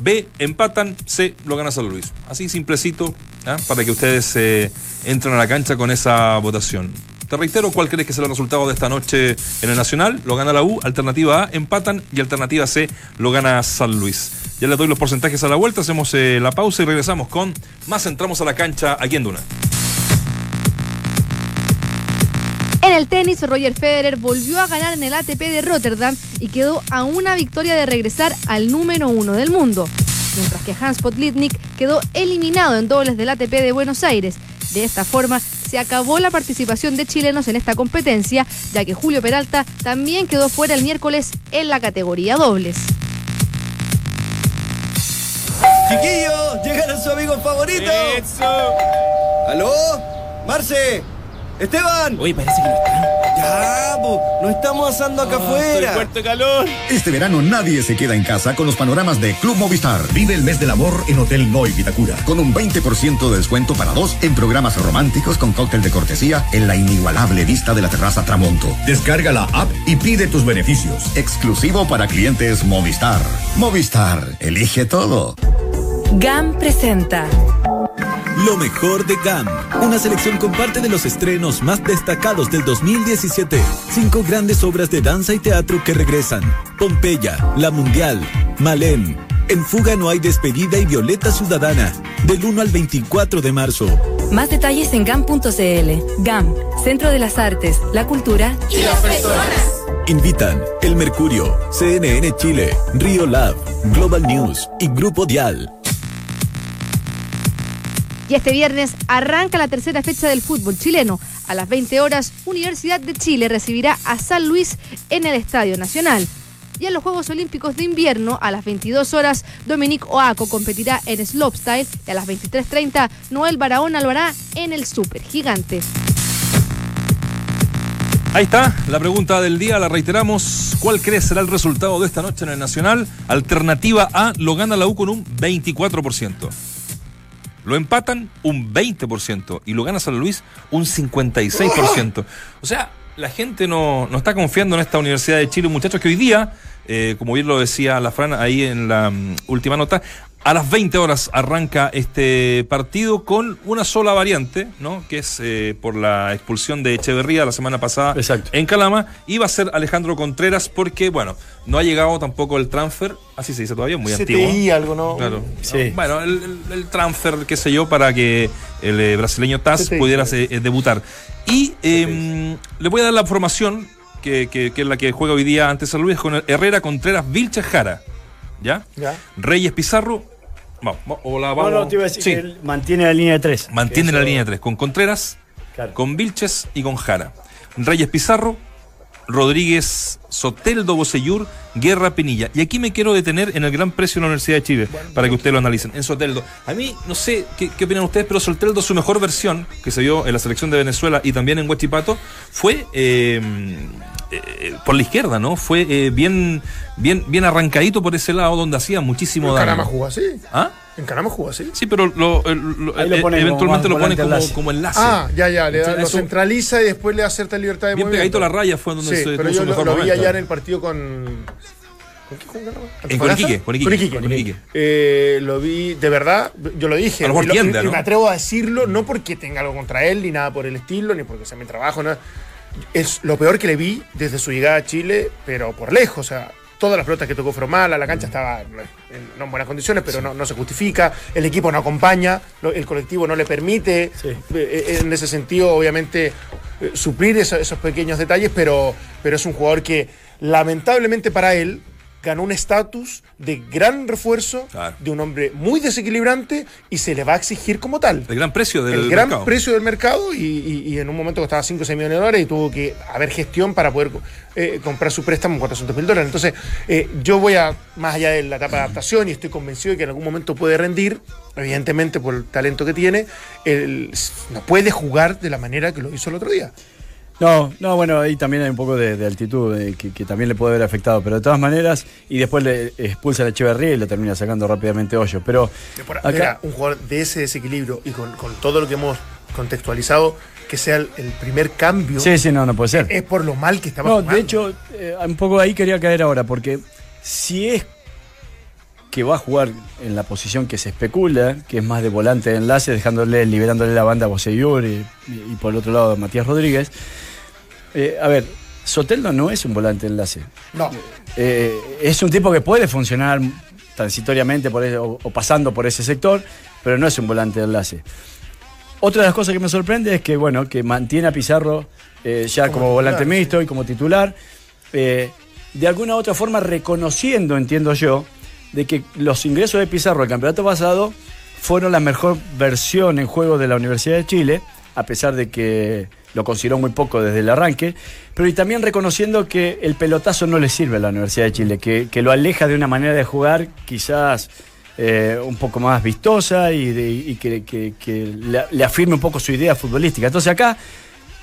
B, empatan. C, lo gana San Luis. Así simplecito, ¿ah? para que ustedes eh, entren a la cancha con esa votación. Te reitero, ¿cuál crees que será el resultado de esta noche en el Nacional? Lo gana la U, alternativa A, empatan y alternativa C, lo gana San Luis. Ya les doy los porcentajes a la vuelta, hacemos eh, la pausa y regresamos con más entramos a la cancha aquí en Duna. En el tenis, Roger Federer volvió a ganar en el ATP de Rotterdam y quedó a una victoria de regresar al número uno del mundo. Mientras que Hans Potlitnik quedó eliminado en dobles del ATP de Buenos Aires. De esta forma, se acabó la participación de chilenos en esta competencia, ya que Julio Peralta también quedó fuera el miércoles en la categoría dobles. Chiquillos, llegaron sus amigos favoritos. ¿Aló? Marce. Esteban. Oye, parece que no están. Ya, po, nos estamos asando acá afuera. Fuerte calor. Este verano nadie se queda en casa con los panoramas de Club Movistar. Vive el mes del amor en Hotel Noy Vitacura. Con un 20% de descuento para dos en programas románticos con cóctel de cortesía en la inigualable vista de la terraza Tramonto. Descarga la app y pide tus beneficios. Exclusivo para clientes Movistar. Movistar, elige todo. GAM presenta Lo mejor de GAM. Una selección con parte de los estrenos más destacados del 2017. Cinco grandes obras de danza y teatro que regresan. Pompeya, La Mundial, Malén. En Fuga no hay despedida y Violeta Ciudadana. Del 1 al 24 de marzo. Más detalles en GAM.cl. GAM, Centro de las Artes, la Cultura y las personas. Invitan El Mercurio, CNN Chile, Río Lab, Global News y Grupo Dial. Y este viernes arranca la tercera fecha del fútbol chileno. A las 20 horas, Universidad de Chile recibirá a San Luis en el Estadio Nacional. Y en los Juegos Olímpicos de Invierno, a las 22 horas, Dominique Oaco competirá en slopestyle y a las 23.30, Noel Barahona lo hará en el Super Gigante. Ahí está, la pregunta del día, la reiteramos. ¿Cuál crees será el resultado de esta noche en el Nacional? Alternativa A, lo gana la U con un 24%. Lo empatan un 20% y lo gana San Luis un 56%. O sea, la gente no, no está confiando en esta Universidad de Chile, muchachos, que hoy día, eh, como bien lo decía la Fran ahí en la mm, última nota, a las 20 horas arranca este partido con una sola variante, ¿no? Que es eh, por la expulsión de Echeverría la semana pasada Exacto. en Calama. Y va a ser Alejandro Contreras porque, bueno, no ha llegado tampoco el transfer, así se dice todavía, muy antiguo. CTI, algo, ¿no? Claro. Sí. Bueno, el, el- el transfer, qué sé yo, para que el eh, brasileño Taz CTI. pudiera eh, debutar. Y eh, le voy a dar la formación, que, que- que es la que juega hoy día ante San Luis, con Herrera, Contreras, Vilches, Jara. ¿Ya? Ya. Reyes, Pizarro. Vamos, va- o la No, vamos. no, te iba a decir Sí, que él mantiene la línea de tres. mantiene Eso- la línea 3 con Contreras, Claro. con Vilches y con Jara. Reyes Pizarro, Rodríguez Soteldo Bocellur, Guerra Pinilla. Y aquí me quiero detener en el gran precio de la Universidad de Chile, para que ustedes lo analicen. En Soteldo. A mí, no sé qué, qué opinan ustedes, pero Soteldo, su mejor versión, que se vio en la selección de Venezuela y también en Huachipato, fue eh, eh, por la izquierda, ¿no? Fue eh, bien, bien, bien arrancadito por ese lado, donde hacía muchísimo En daño. Canama jugó así. ¿Ah? En Canama jugó así. Sí, pero lo, eh, eventualmente lo pone como, enlace. como enlace. Ah, ya, ya, le da- Entonces, lo centraliza y después le da cierta libertad de Bien movimiento. pegadito a la raya fue donde Sí, se pero tuvo yo su lo, mejor lo vi momento. allá en el partido con. ¿Con qué jugó Canama? En con Iquique, con Iquique, Con Iquique. con Iquique. Eh, lo vi, de verdad, yo lo dije. A lo mejor y, lo- tiende, y ¿no? me atrevo a decirlo, no porque tenga algo contra él, ni nada por el estilo, ni porque sea mi trabajo, no. Es lo peor que le vi desde su llegada a Chile, pero por lejos, o sea. Todas las pelotas que tocó fueron malas, la cancha estaba en, no en buenas condiciones, pero no, no se justifica, el equipo no acompaña, el colectivo no le permite, Sí. eh, en ese sentido, obviamente, eh, suplir eso- esos pequeños detalles, pero, pero es un jugador que lamentablemente para él ganó un estatus de gran refuerzo, Claro. de un hombre muy desequilibrante y se le va a exigir como tal. El gran precio del el gran mercado. precio del mercado y, y- y en un momento costaba 5 o 6 millones de dólares y tuvo que haber gestión para poder eh, comprar su préstamo en 400 mil dólares. Entonces, eh, yo voy a, más allá de la etapa de adaptación y estoy convencido de que en algún momento puede rendir, evidentemente por el talento que tiene, él no puede jugar de la manera que lo hizo el otro día. No, no, bueno, ahí también hay un poco de, de altitud eh, que, que también le puede haber afectado, pero de todas maneras, y después le expulsa a Echeverría y lo termina sacando rápidamente Hoyo. Pero Por- acá, mira, un jugador de ese desequilibrio y con, con todo lo que hemos contextualizado, que sea el, el primer cambio, sí, sí, no, no puede ser. es por lo mal que estaba No, jugando. de hecho, eh, un poco ahí quería caer ahora, porque si es que va a jugar en la posición que se especula, que es más de volante de enlace, dejándole, liberándole la banda a Boseyur y, por el otro lado a Matías Rodríguez. eh, a ver, Soteldo no es un volante de enlace. No, Eh, es un tipo que puede funcionar transitoriamente por ese- o, o pasando por ese sector, pero no es un volante de enlace. Otra de las cosas que me sorprende es que, bueno, que mantiene a Pizarro eh, ya como, Como volante mixto y como titular, de alguna u otra forma reconociendo, entiendo yo, de que los ingresos de Pizarro al campeonato pasado fueron la mejor versión en juego de la Universidad de Chile, a pesar de que lo consideró muy poco desde el arranque, pero y también reconociendo que el pelotazo no le sirve a la Universidad de Chile, que, que lo aleja de una manera de jugar quizás eh, un poco más vistosa y, de- y que, que- que le, le afirme un poco su idea futbolística. Entonces acá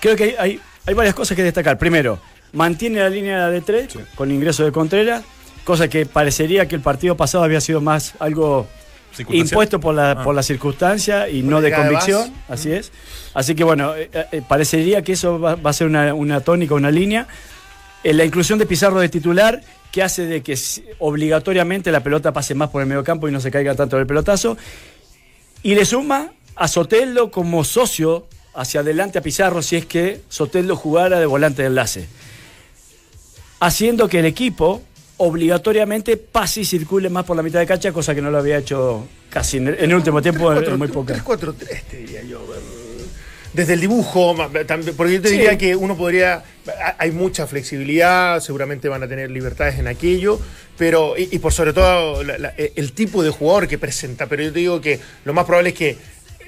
creo que hay, hay, hay varias cosas que destacar. Primero, mantiene la línea de tres con ingreso de Contreras, cosa que parecería que el partido pasado había sido más algo impuesto por la, Ah. por la circunstancia y Por no de convicción, así es. Así que bueno, eh, eh, parecería que eso va, va a ser una, una tónica, una línea. Eh, la inclusión de Pizarro de titular, que hace de que obligatoriamente la pelota pase más por el medio campo y no se caiga tanto el pelotazo. Y le suma a Soteldo como socio hacia adelante a Pizarro si es que Soteldo jugara de volante de enlace. Haciendo que el equipo obligatoriamente pase y circule más por la mitad de cancha, cosa que no lo había hecho casi en el, en el último tiempo, en muy poca. 3-4-3, te diría yo. Desde el dibujo, porque yo te Sí. diría que uno podría. ha- Hay mucha flexibilidad, seguramente van a tener libertades en aquello, pero. Y, y por sobre todo la- la- el tipo de jugador que presenta. Pero yo te digo que lo más probable es que.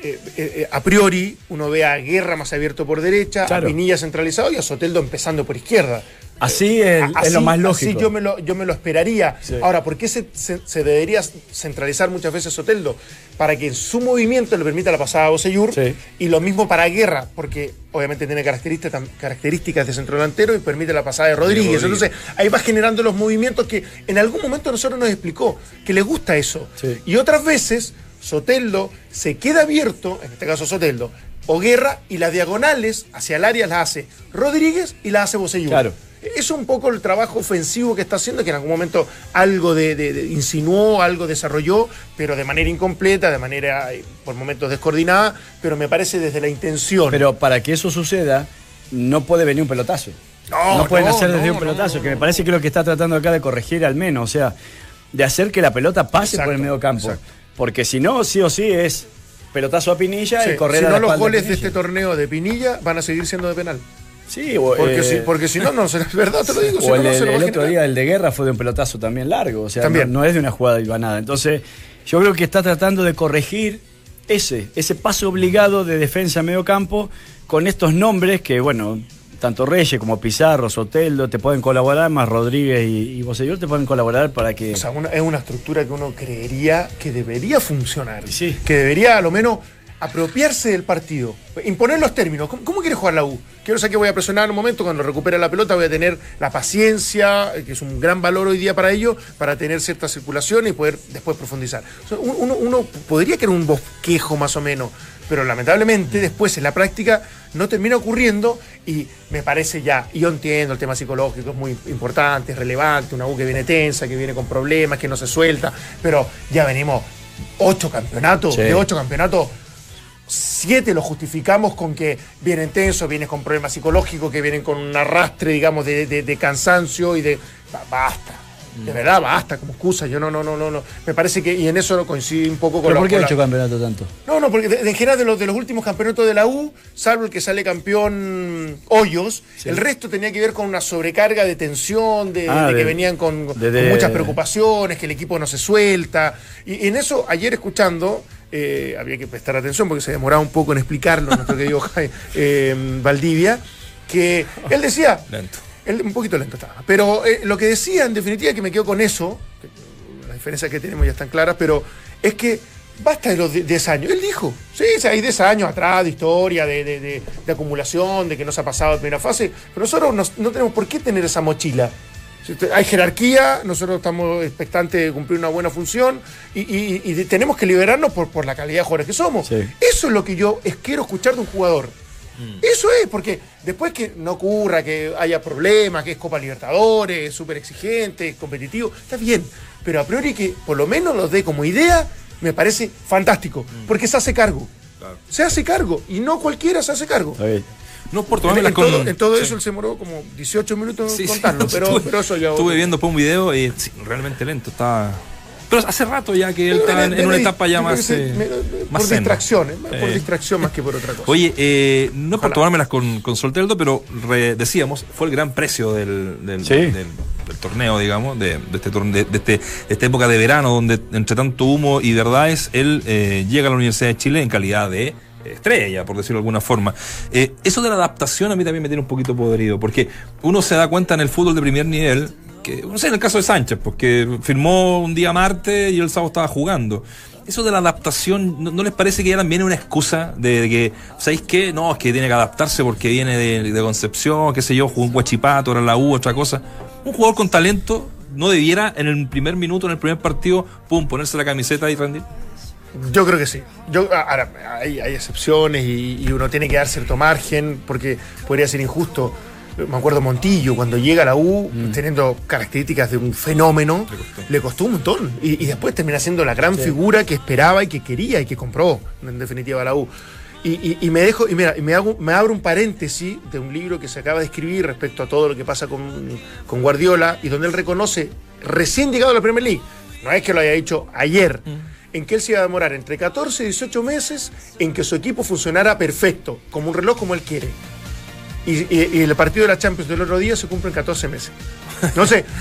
eh, eh, a priori uno vea a Guerra más abierto por derecha, Claro. a Pinilla centralizado y a Soteldo empezando por izquierda. Así es, Así- es lo más así lógico. yo me lo, yo me lo esperaría. Sí. Ahora, ¿por qué se, se- se debería centralizar muchas veces Soteldo? Para que en su movimiento le permita la pasada a Boseyur Sí. y lo mismo para Guerra, porque obviamente tiene características, características de centro delantero y permite la pasada de Rodríguez. Rodríguez. Entonces, ahí va generando los movimientos que en algún momento nosotros nos explicó que le gusta eso. Sí. Y otras veces, Soteldo se queda abierto, en este caso Soteldo, o Guerra, y las diagonales hacia el área las hace Rodríguez y las hace Boseyur. Claro. Es un poco el trabajo ofensivo que está haciendo, que en algún momento algo de, de- de- insinuó, algo desarrolló, pero de manera incompleta, de manera eh, por momentos descoordinada, pero me parece desde la intención. Pero para que eso suceda, no puede venir un pelotazo. No, No, pueden no, hacer desde no, un pelotazo, no, que no. me parece que es lo que está tratando acá de corregir al menos, o sea, de hacer que la pelota pase Exacto, por el medio campo. exacto. Porque si no, sí o sí es pelotazo a Pinilla Sí, y correr si a no la los espalda goles de este torneo de Pinilla van a seguir siendo de penal. Sí, o, Porque, eh, si, porque si no, no, es verdad, te lo digo. si o no, el, no se lo va el otro día, el de guerra, fue de un pelotazo también largo. O sea, También. No, no es de una jugada nada. Entonces, yo creo que está tratando de corregir ese, ese paso obligado de defensa a medio campo con estos nombres que, bueno, tanto Reyes como Pizarro, Soteldo te pueden colaborar, más Rodríguez y, y Bosellur te pueden colaborar para que. O sea, una- es una estructura que uno creería que debería funcionar. Sí. Que debería, a lo menos, apropiarse del partido. Imponer los términos. ¿Cómo, cómo quiere jugar la U? Quiero saber que voy a presionar en un momento, cuando recupere la pelota voy a tener la paciencia, eh, que es un gran valor hoy día para ello, para tener cierta circulación y poder después profundizar. Uno, uno podría querer un bosquejo más o menos, pero lamentablemente después en la práctica no termina ocurriendo y me parece ya, y yo entiendo el tema psicológico, es muy importante, es relevante, una U que viene tensa, que viene con problemas, que no se suelta, pero ya venimos ocho campeonatos, Sí. de ocho campeonatos, siete los justificamos con que vienen tensos, vienen con problemas psicológicos, que vienen con un arrastre, digamos, de, de- de cansancio y de... ba- Basta. De verdad, basta como excusa. Yo no, no, no, no, no. Me parece que, y en eso no coincide un poco con ¿Pero la- por qué ha la- hecho campeonato tanto? no, no, porque en general de los, de los últimos campeonatos de la U, salvo el que sale campeón Hoyos, el resto tenía que ver con una sobrecarga de tensión, de, Ah, de que venían con, muchas preocupaciones, que el equipo no se suelta. Y, y en eso, ayer escuchando, eh, había que prestar atención porque se demoraba un poco en explicarlo, nuestro querido eh, Valdivia, que él decía, Lento. él un poquito lento estaba. Pero eh, lo que decía, en definitiva, que me quedo con eso, que, las diferencias que tenemos ya están claras, pero es que basta de los de- 10 años. Él dijo, sí, hay 10 años atrás de historia, de, de- de- de acumulación, de que no se ha pasado en primera fase, pero nosotros nos- no tenemos por qué tener esa mochila. Si usted- Hay jerarquía, nosotros estamos expectantes de cumplir una buena función y, y- y de- tenemos que liberarnos por, por la calidad de jugadores que somos. Sí. Eso es lo que yo es- quiero escuchar de un jugador. Eso es, porque después que no ocurra, que haya problemas, que es Copa Libertadores, súper exigente, competitivo, está bien. Pero a priori que por lo menos los dé como idea, me parece fantástico. Porque se hace cargo. Se hace cargo. Y no cualquiera se hace cargo. Está bien. No por En, tomármelas en con. todo, en todo sí. eso él se demoró como 18 minutos Sí, en sí, contarlo. no, pero, estuve, pero eso ya. Estuve viendo por un video y sí, realmente lento. Estaba. Pero hace rato ya que él Pero está en, me- en una etapa ya más. se- eh, me- más por zen. distracción, eh, por Eh. distracción más que por otra cosa. Oye, eh, no es por Ojalá. tomármelas con, con Solteldo, pero re- decíamos, fue el gran precio del, del, Sí. del- del torneo, digamos, de, de este, de, de este- de esta época de verano, donde entre tanto humo y verdades, él eh, llega a la Universidad de Chile en calidad de estrella, por decirlo de alguna forma. Eh, eso de la adaptación a mí también me tiene un poquito podrido, porque uno se da cuenta en el fútbol de primer nivel, que, no sé, en el caso de Sánchez, porque firmó un día martes y el sábado estaba jugando. Eso de la adaptación, ¿no, les parece que ya también es una excusa de, que, ¿sabéis qué? No, es que tiene que adaptarse porque viene de, Concepción, qué sé yo, jugó un Guachipato, ahora en la U, otra cosa. Un jugador con talento no debiera en el primer minuto, en el primer partido, pum, ponerse la camiseta y rendir. Yo creo que sí. Yo, ahora, hay, hay excepciones y, y uno tiene que dar cierto margen porque podría ser injusto. Me acuerdo Montillo, cuando llega a la U, teniendo características de un fenómeno, le costó, un montón. Y, y después termina siendo la gran figura que esperaba y que quería y que compró, en definitiva, la U. Y, y- y me dejo, y mira, y me, hago, me abro un paréntesis de un libro que se acaba de escribir respecto a todo lo que pasa con, con Guardiola y donde él reconoce, recién llegado a la Premier League, no es que lo haya dicho ayer, en que él se iba a demorar entre 14 y 18 meses en que su equipo funcionara perfecto, como un reloj como él quiere. Y, y- y el partido de la Champions del otro día se cumple en 14 meses. No sé.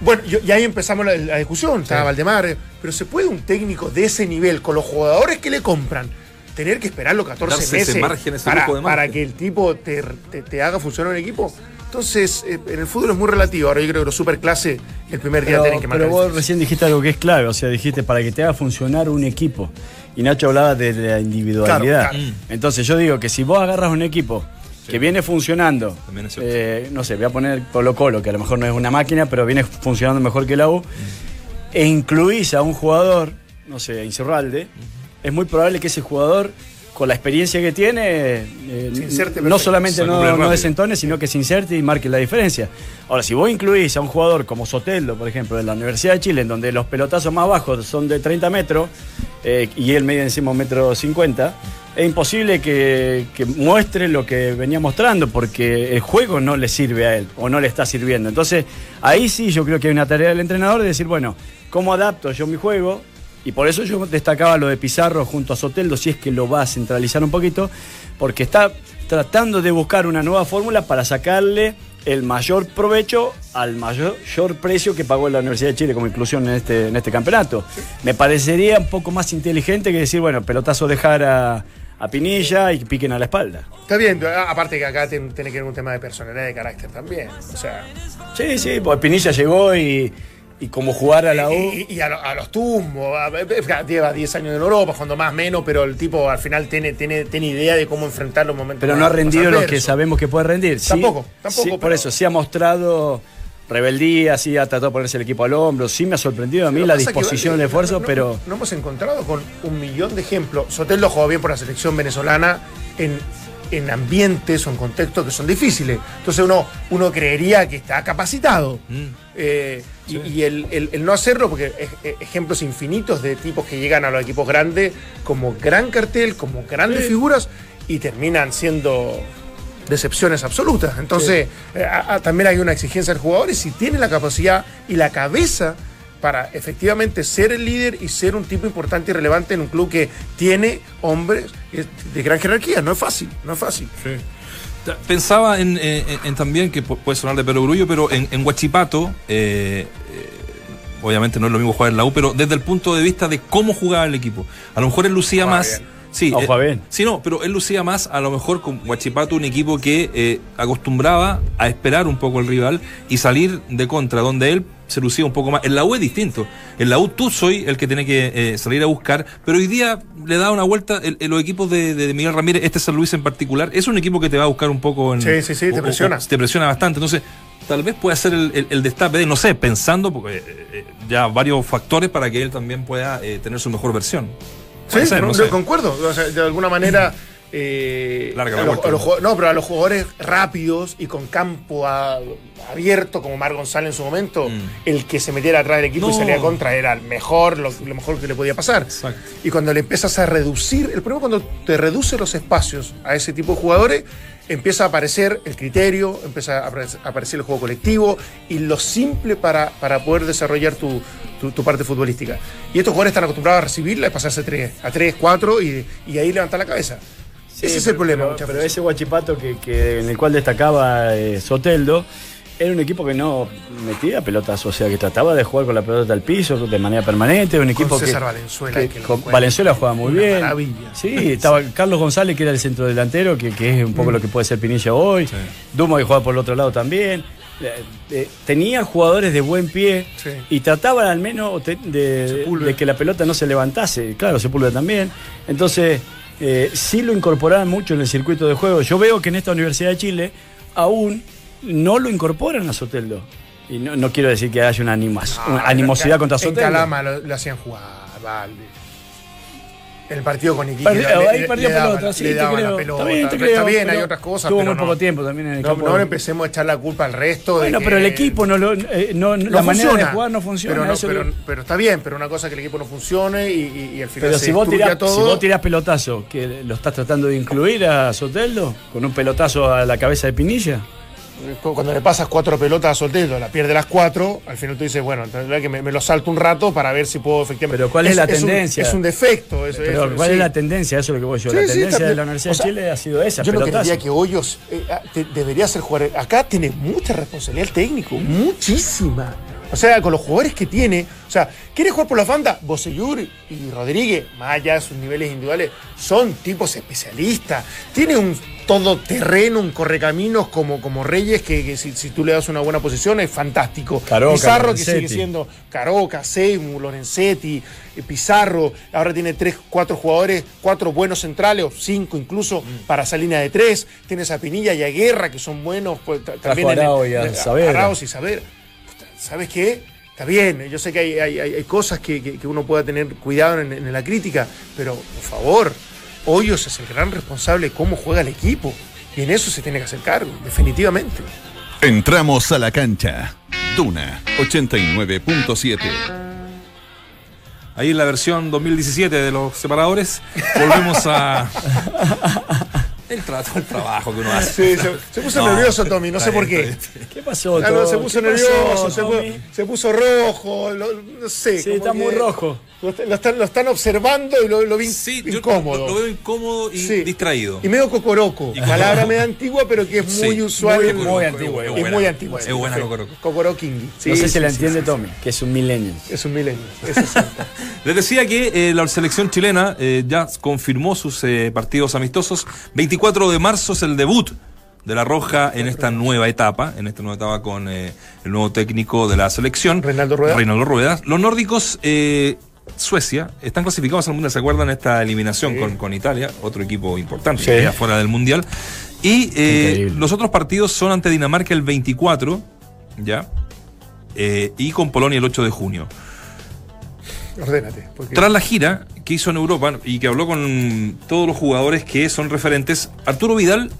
Bueno, yo- y ahí empezamos la, la discusión, estaba Valdemar, eh, pero ¿se puede un técnico de ese nivel, con los jugadores que le compran, tener que esperar los 14 Darse ese meses margen, ese para, lujo de margen. para que el tipo te, te- te haga funcionar un equipo? Entonces, eh, en el fútbol es muy relativo. Ahora yo creo que los superclase el primer día Pero, tienen que marcar pero vos diferencia. recién dijiste algo que es clave, o sea, dijiste para que te haga funcionar un equipo. Y Nacho hablaba de la individualidad. Claro, claro. Entonces yo digo que si vos agarras un equipo que viene funcionando, eh, no sé, voy a poner Colo Colo, que a lo mejor no es una máquina, pero viene funcionando mejor que la U, e incluís a un jugador, no sé, a Incerralde, es muy probable que ese jugador, con la experiencia que tiene, eh, inserte no solamente no, desentone, sino que se inserte y marque la diferencia. Ahora, si vos incluís a un jugador como Soteldo, por ejemplo, de la Universidad de Chile, en donde los pelotazos más bajos son de 30 metros eh, y él mide encima un metro 50, es imposible que, que muestre lo que venía mostrando porque el juego no le sirve a él o no le está sirviendo. Entonces, ahí sí yo creo que hay una tarea del entrenador de decir, bueno, ¿cómo adapto yo mi juego? Y por eso yo destacaba lo de Pizarro junto a Soteldo, si es que lo va a centralizar un poquito, porque está tratando de buscar una nueva fórmula para sacarle el mayor provecho al mayor precio que pagó la Universidad de Chile como inclusión en este, en este campeonato. Me parecería un poco más inteligente que decir, bueno, pelotazo dejar a, a Pinilla y que piquen a la espalda. Está bien, aparte que acá tiene, tiene que ver un tema de personalidad y de carácter también. O sea, Sí, sí, pues Pinilla llegó y, y como jugar a la U. y, y a, lo- a los tumbos, a- a- lleva 10 años en Europa, cuando más menos, pero el tipo al final tiene, tiene, tiene idea de cómo enfrentar los momentos. Pero no ha rendido lo que sabemos que puede rendir. Sí, Tampoco, tampoco, por eso, sí ha mostrado rebeldía, sí ha tratado de ponerse el equipo al hombro, sí me ha sorprendido a mí la que, disposición, el eh, esfuerzo, no- no- pero No hemos encontrado con un millón de ejemplos. Soteldo jugó bien por la selección venezolana en, en ambientes o en contextos que son difíciles. Entonces uno, uno creería que está capacitado. Mm. Eh, y y el, el- el no hacerlo, porque es- es- ejemplos infinitos de tipos que llegan a los equipos grandes como gran cartel, como grandes figuras y terminan siendo decepciones absolutas. Entonces, eh, a- a- también hay una exigencia del jugador y si tiene la capacidad y la cabeza para efectivamente ser el líder y ser un tipo importante y relevante en un club que tiene hombres eh, de gran jerarquía. No es fácil, no es fácil. Pensaba en, eh, en- en también, que pu- puede sonar de perogrullo, pero en, en Huachipato, eh, eh, obviamente no es lo mismo jugar en la U, pero desde el punto de vista de cómo jugaba el equipo. A lo mejor él lucía Juega más. bien. Sí, No, eh, bien. sí, no, pero él lucía más a lo mejor con Huachipato, un equipo que eh, acostumbraba a esperar un poco al rival y salir de contra, donde él se lucía un poco más. En la U es distinto. En la U tú soy el que tiene que eh, salir a buscar, pero hoy día le da una vuelta el- el- los equipos de, de Miguel Ramírez, este San Luis en particular, es un equipo que te va a buscar un poco en... Sí, sí, sí, te o- presiona. o te presiona bastante. Entonces, tal vez pueda ser el, destape de, no sé, pensando, porque eh, eh, ya varios factores para que él también pueda eh, tener su mejor versión. Sí, ser, no, no yo concuerdo. O sea, de alguna manera. eh, Larga a los- a no, pero a los jugadores rápidos y con campo a- abierto, como Mar González en su momento, Mm. el que se metiera atrás del equipo y salía contra era el mejor, lo, lo mejor que le podía pasar. Exacto. Y cuando le empiezas a reducir, el problema cuando te reduce los espacios a ese tipo de jugadores, empieza a aparecer el criterio, empieza a apare- a aparecer el juego colectivo y lo simple para, para poder desarrollar tu, tu- tu parte futbolística. Y estos jugadores están acostumbrados a recibirla y pasarse tres, a 3, 4 y, y ahí levantar la cabeza. Sí, Ese es el problema Pero, pero ese Guachipato que, que- en el cual destacaba eh, Soteldo era un equipo que no metía pelotas, o sea, que trataba de jugar con la pelota al piso de manera permanente, un equipo César que, Valenzuela, que- que lo con-. Valenzuela jugaba muy bien. maravilla. Sí, estaba Carlos González que era el centro delantero, que, que es un poco lo que puede ser Pinilla hoy. Duma que juega por el otro lado también. Eh, eh, tenían jugadores de buen pie Sí. y trataban al menos de que la pelota no se levantase. Claro, Sepúlveda también. Entonces, eh, sí lo incorporaban mucho en el circuito de juego. Yo veo que en esta Universidad de Chile aún no lo incorporan a Soteldo. Y no, no quiero decir que haya una, animas- una Ah, animosidad en- contra En Soteldo. Calama lo, lo hacían jugar, vale. El partido con Iquique. Le- ahí le- perdió le daban- pelota, sí, te creo. pelota. Está bien, te Está bien, hay otras cosas, tuvo pero muy no. poco tiempo también en el No, campo. no empecemos a echar la culpa al resto. Bueno, pero el equipo no lo. eh, no- no la manera de funciona. jugar no funciona. Pero, no- eso pero- lo- pero está bien, pero una cosa es que el equipo no funcione y, y- y al final pero se si vos, tirás, todo. si vos tirás pelotazo, que lo estás tratando de incluir a Soteldo, con un pelotazo a la cabeza de Pinilla. Cuando le pasas cuatro pelotas a Soteldo, la pierde las cuatro, al final tú dices, bueno, que me, me lo salto un rato para ver si puedo efectivamente. Pero ¿cuál es la un- tendencia? Es un, defecto. es- Pero es- ¿cuál sí. es la tendencia? Eso es lo que voy yo. Sí, la sí, tendencia de la Universidad O sea, de Chile ha sido esa. Yo no pelotazo. creería que Hoyos eh, ah, te- debería ser jugador. Acá tiene mucha responsabilidad el técnico, muchísima. O sea, con los jugadores que tiene. O sea, ¿quiere jugar por la banda? Bosellur y Rodríguez, más allá de sus niveles individuales, son tipos especialistas. Tiene un todoterreno, un correcaminos como, como Reyes, que, que si, si tú le das una buena posición es fantástico. Caroca, Pizarro, que sigue siendo Caroca, Seymour, Lorenzetti, eh, Pizarro. Ahora tiene tres, cuatro jugadores, cuatro buenos centrales, o cinco incluso, Mm. para esa línea de tres. Tienes a Pinilla y a Guerra, que son buenos. Pues, ta- también Arao y a eh. Arauz y Saavedra. ¿Sabes qué? Está bien, yo sé que hay, hay- hay- hay cosas que, que- que uno pueda tener cuidado en, en la crítica, pero por favor, Hoyos es el gran responsable de cómo juega el equipo. Y en eso se tiene que hacer cargo, definitivamente. Entramos a la cancha. Duna 89.7. Ahí en la versión 2017 de los separadores, volvemos a. El trato, el trabajo que uno hace. Sí, se, se puso No, nervioso Tommy, no sé por qué. ¿Qué pasó, Ah, no, Tom? se puso ¿Qué pasó, nervioso, se, Tommy? pu- se puso rojo, lo- no sé. Sí, está que muy rojo. Lo, est- lo están, lo están observando y lo, lo vi Sí, yo incómodo. lo, lo veo incómodo y Sí. distraído. Y medio cocoroco. Y palabra media antigua, pero que es Sí, muy usual. muy cocoroco, muy es antigua, buena, Es buena. muy antigua. Es buena cocoroco. Cocoroquingui. Sí, no sé sí, si la entiende sí, Tommy, que es un millennial. Es un exacto. Les decía que eh, la selección chilena eh, ya confirmó sus eh, partidos amistosos. 24 de marzo es el debut de la Roja en esta nueva etapa, en esta nueva etapa con eh, el nuevo técnico de la selección. Reinaldo Rueda. Reinaldo Rueda. Los nórdicos, eh, Suecia, están clasificados al Mundial. ¿Se acuerdan esta eliminación con, con Italia? Otro equipo importante Sí. que fuera del Mundial. Y eh, los otros partidos son ante Dinamarca el 24, ¿ya? Y con Polonia el 8 de junio. Ordénate. Porque Tras la gira que hizo en Europa y que habló con todos los jugadores que son referentes, Arturo Vidal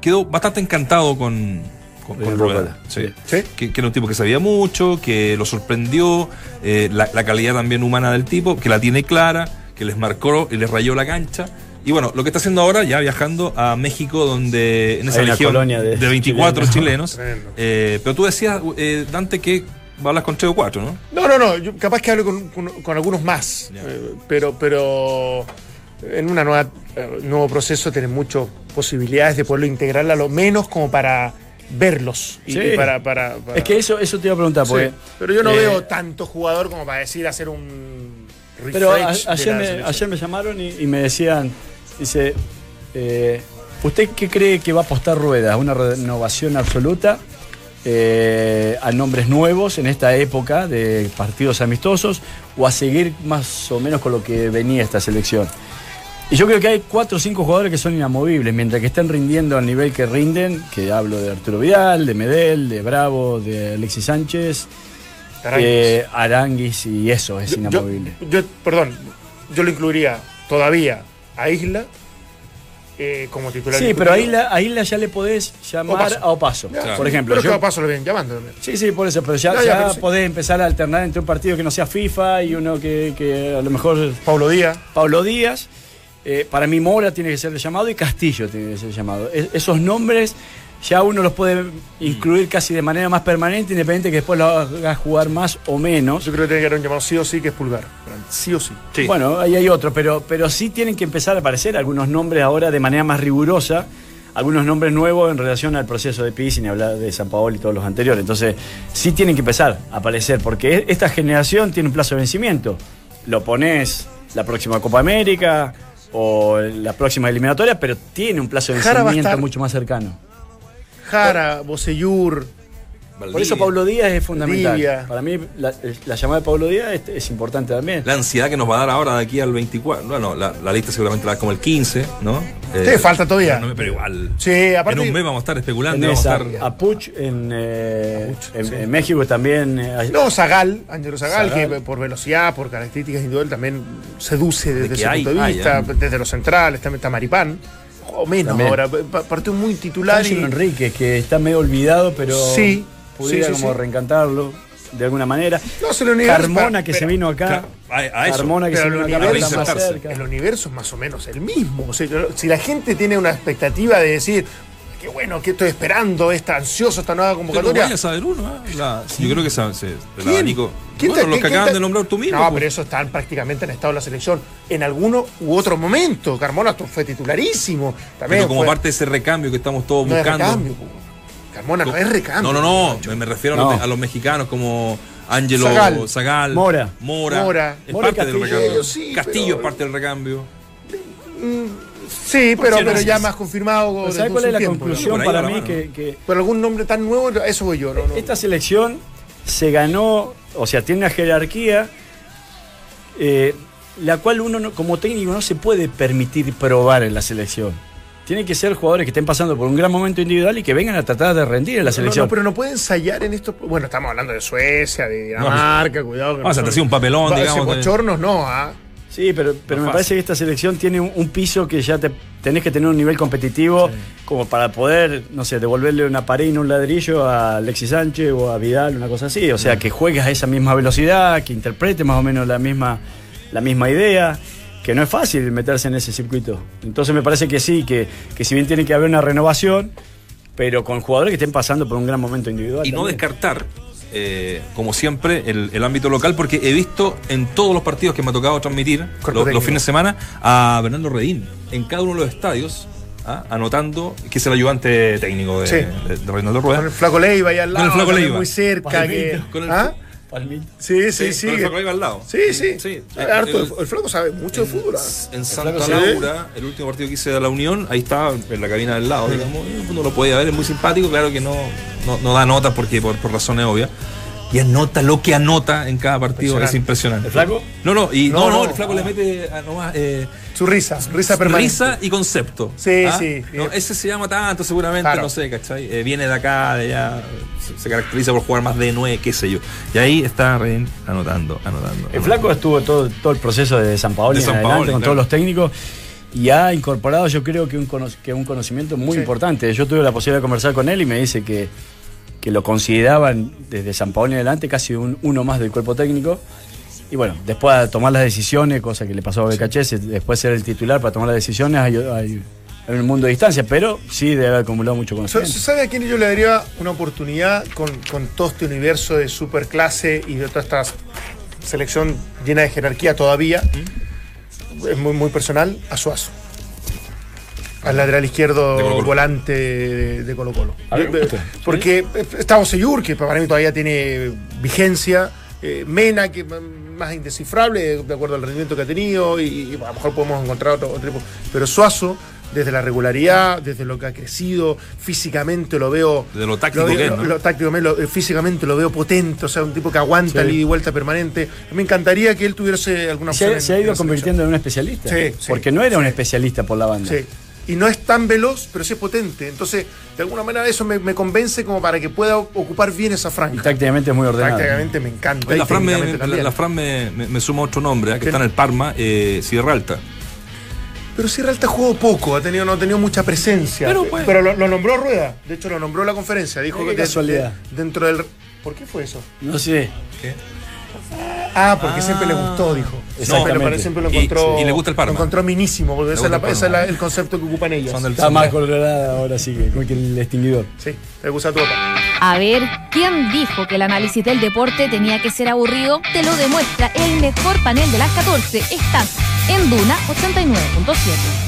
quedó bastante encantado con, con, Rueda. Rueda, Sí. sí. Que, que era un tipo que sabía mucho, que lo sorprendió, eh, la, la calidad también humana del tipo, que la tiene clara, que les marcó y les rayó la cancha. Y bueno, lo que está haciendo ahora, ya viajando a México, donde en esa región de, de 24 chilenos. Eh, pero tú decías, eh, Dante, que hablas con 3 o 4, ¿no? No, no, no, yo capaz que hable con, con- con algunos más, eh, pero, pero en un nuevo proceso tienen muchas posibilidades de poderlo integrar a lo menos como para verlos y, Sí. y para, para- para- Es que eso, eso te iba a preguntar, Sí, porque. pero yo no eh, veo tanto jugador como para decir hacer un refresh Pero a- de ayer, la me, ayer me llamaron y, y me decían, dice, eh, ¿usted qué cree que va a apostar Rueda? ¿A ¿Una renovación absoluta? Eh, a nombres nuevos en esta época de partidos amistosos o a seguir más o menos con lo que venía esta selección. Y yo creo que hay cuatro o cinco jugadores que son inamovibles, mientras que estén rindiendo al nivel que rinden, que hablo de Arturo Vidal, de Medel, de Bravo, de Alexis Sánchez, Aranguis. eh, Aranguis y eso es Yo- yo, inamovible. yo- perdón, yo lo incluiría todavía a Isla eh, como titular. Sí, pero a indiscutible. Isla, a Isla ya le podés llamar Opaso. a Opaso, Ya, por sí, ejemplo. Pero Yo- que a paso lo vienen llamando también. Sí, sí, por eso, pero ya, Ya, ya, ya pero sí. podés empezar a alternar entre un partido que no sea FIFA y uno que, que a lo mejor Pablo Díaz. Pablo Díaz. Eh, para mí Mora tiene que ser llamado y Castillo tiene que ser llamado. Es- esos nombres ya uno los puede incluir casi de manera más permanente, independiente que después lo haga jugar más o menos. Yo creo que tiene que haber un llamado sí o sí que es Pulgar. Sí o sí. Bueno, ahí hay otro, pero, pero sí tienen que empezar a aparecer algunos nombres ahora de manera más rigurosa, algunos nombres nuevos en relación al proceso de Pizzi, ni hablar de San Paolo y todos los anteriores. Entonces, sí tienen que empezar a aparecer, porque e- esta generación tiene un plazo de vencimiento. Lo pones la próxima Copa América o la próxima eliminatoria, pero tiene un plazo de vencimiento estar- mucho más cercano. Jara, Bocellur. Por eso Pablo Díaz es fundamental. Valdivia. Para mí, la, la llamada de Pablo Díaz es, es importante también. La ansiedad que nos va a dar ahora de aquí al 24. Bueno, la, la lista seguramente la da como el 15, ¿no? Sí, falta todavía. Pero, no- pero igual. Sí, aparte. En un mes vamos a estar especulando. Vamos a a, estar. a Puch en, eh, en, en México también. eh, No, Zagal, Angelo Zagal, Zagal. que por velocidad, por características individuales también seduce desde ese hay, punto de hay, vista, ¿eh? desde los centrales, también está Maripán, o menos También. ahora, pa- partió muy titular y Enrique, que está medio olvidado, pero Sí, pudiera sí, sí, como sí. reencantarlo de alguna manera. No, se lo universo, Carmona, que pero- se vino acá. A, a eso. Carmona, que pero se el vino acá, está más cerca. el universo es más o menos el mismo. O sea, yo- si la gente tiene una expectativa de decir, qué bueno, que estoy esperando, está ansioso esta nueva Pero convocatoria. vaya a saber uno, ¿eh? La- Yo creo que se, se, el ¿Quién? abanico. ¿Quién Bueno, te- los que quién acaban te- de nombrar tú mismo. No, pues. pero eso están prácticamente en estado de la selección. En alguno u otro momento. Carmona fue titularísimo. También Pero como fue- parte de ese recambio que estamos todos no es buscando. recambio, po. Carmona no es recambio. No, no, no. Me, refiero a, los, No. a los mexicanos como Ángelo Zagal. Zagal, Mora. Mora. Mora. Es Mora parte del Castillo. recambio. Sí, Castillo pero- es parte del recambio. Sí, pero, no? pero ya más confirmado. Desde ¿Sabes cuál es la tiempo, conclusión para mí? Que, que Pero algún nombre tan nuevo, eso voy yo. No, esta selección se ganó, o sea, tiene una jerarquía, eh, la cual uno no- como técnico no se puede permitir probar en la selección. Tienen que ser jugadores que estén pasando por un gran momento individual y que vengan a tratar de rendir en la selección. no, pero no puede ensayar en esto. Bueno, estamos hablando de Suecia, de Dinamarca, cuidado. que Vamos no a hacer un papelón, Va- digamos, bochornos no, ¿ah? Sí, pero, pero No me fácil. parece que esta selección tiene un, un piso que ya te tenés que tener un nivel competitivo como para poder, no sé, devolverle una pared y no un ladrillo a Alexis Sánchez o a Vidal, una cosa así. O sea, que juegues a esa misma velocidad, que interprete más o menos la misma, la misma idea, que no es fácil meterse en ese circuito. Entonces me parece que sí, que, que si bien tiene que haber una renovación, pero con jugadores que estén pasando por un gran momento individual. Y no descartar, eh, como siempre, el, el ámbito local, porque he visto en todos los partidos que me ha tocado transmitir los, fines de semana a Bernardo Redín en cada uno de los estadios, ¿ah? anotando que es el ayudante técnico de, Sí. de- de Reinaldo Con el Rueda. flaco Leiva al Con lado. el Flaco también Leiva. Muy cerca. Que, Palmito, con el- ¿Ah? Palmito. Sí, sí, sí. con el al lado. Sí, sí. Sí. Harto, El- el, flaco sabe mucho de fútbol. ¿ah? En Santa. Laura, el último partido que hice de la Unión, ahí estaba en la cabina del lado, digamos, uno lo podía ver, es muy simpático, claro que no, no, no da notas porque por, por razones obvias. Y anota lo que anota en cada partido, es impresionante. ¿El flaco? No, no, y no, No, no, no. el flaco le mete ah, nomás, eh, Su risa, risa permanente. risa y concepto. Sí, ¿Ah? sí. No, ese se llama tanto, seguramente, Claro. no sé, ¿cachai? Eh, viene de acá, de allá, se, se caracteriza por jugar más de nueve, qué sé yo. Y ahí está Redín anotando, anotando. El Flaco estuvo todo, todo el proceso de San Paolo De en San adelante Paoli, con claro. todos los técnicos y ha incorporado yo creo que un, cono- que un conocimiento muy Sí. importante. Yo tuve la posibilidad de conversar con él y me dice que, que lo consideraban desde San Paolo en adelante casi un, uno más del cuerpo técnico Y bueno, después de tomar las decisiones, cosa que le pasó a Becachese, después ser el titular para tomar las decisiones, hay, hay, hay un mundo de distancia, pero sí debe haber acumulado mucho conocimiento. ¿Sabe a quién yo le daría una oportunidad con, con todo este universo de superclase y de toda esta selección llena de jerarquía todavía? Es muy, muy personal, a Suazo. Al lateral izquierdo De Colo-Colo. volante de, de Colo Colo. A ver, usted. Porque estaba Seyur, que para mí todavía tiene vigencia. eh, Mena, que más indescifrable, de acuerdo al rendimiento que ha tenido, y, y a lo mejor podemos encontrar otro, otro tipo. Pero Suazo, desde la regularidad, desde lo que ha crecido, físicamente lo veo. De lo táctico veo- que es, ¿no? lo táctico, lo- eh, físicamente lo veo potente, o sea, un tipo que aguanta el ida y vuelta permanente. Me encantaría que él tuviese alguna Se, se ha en ido convirtiendo en un especialista. Sí, sí. Porque no era un especialista por la banda. Y no es tan veloz, pero sí es potente. Entonces, de alguna manera eso me, me convence como para que pueda ocupar bien esa Y franja. tácticamente es muy ordenado. Prácticamente me encanta. Oye, y la Fran, me, la, la Fran me, me- me suma otro nombre, ¿eh? que está en el Parma, eh, Sierra Alta. Pero Sierra Alta jugó poco, ha tenido, no ha tenido mucha presencia. Pero, pues- Pero lo, lo nombró Rueda. De hecho, lo nombró en la conferencia. Dijo Qué que casualidad. de- dentro del. ¿Por qué fue eso? No sé. Ah, porque siempre le gustó, dijo. Exactamente. Siempre, lo- siempre lo Y- encontró. y le gusta el Parma. Lo encontró minísimo, porque ese es, la- el ese es Parma. la- el concepto que ocupan ellos. Son del- Está más colorada ahora sí que, como que el extinguidor. Sí, le gusta tu papá. A ver, ¿quién dijo que el análisis del deporte tenía que ser aburrido? Te lo demuestra el mejor panel de las 14. Estás en Duna 89.7.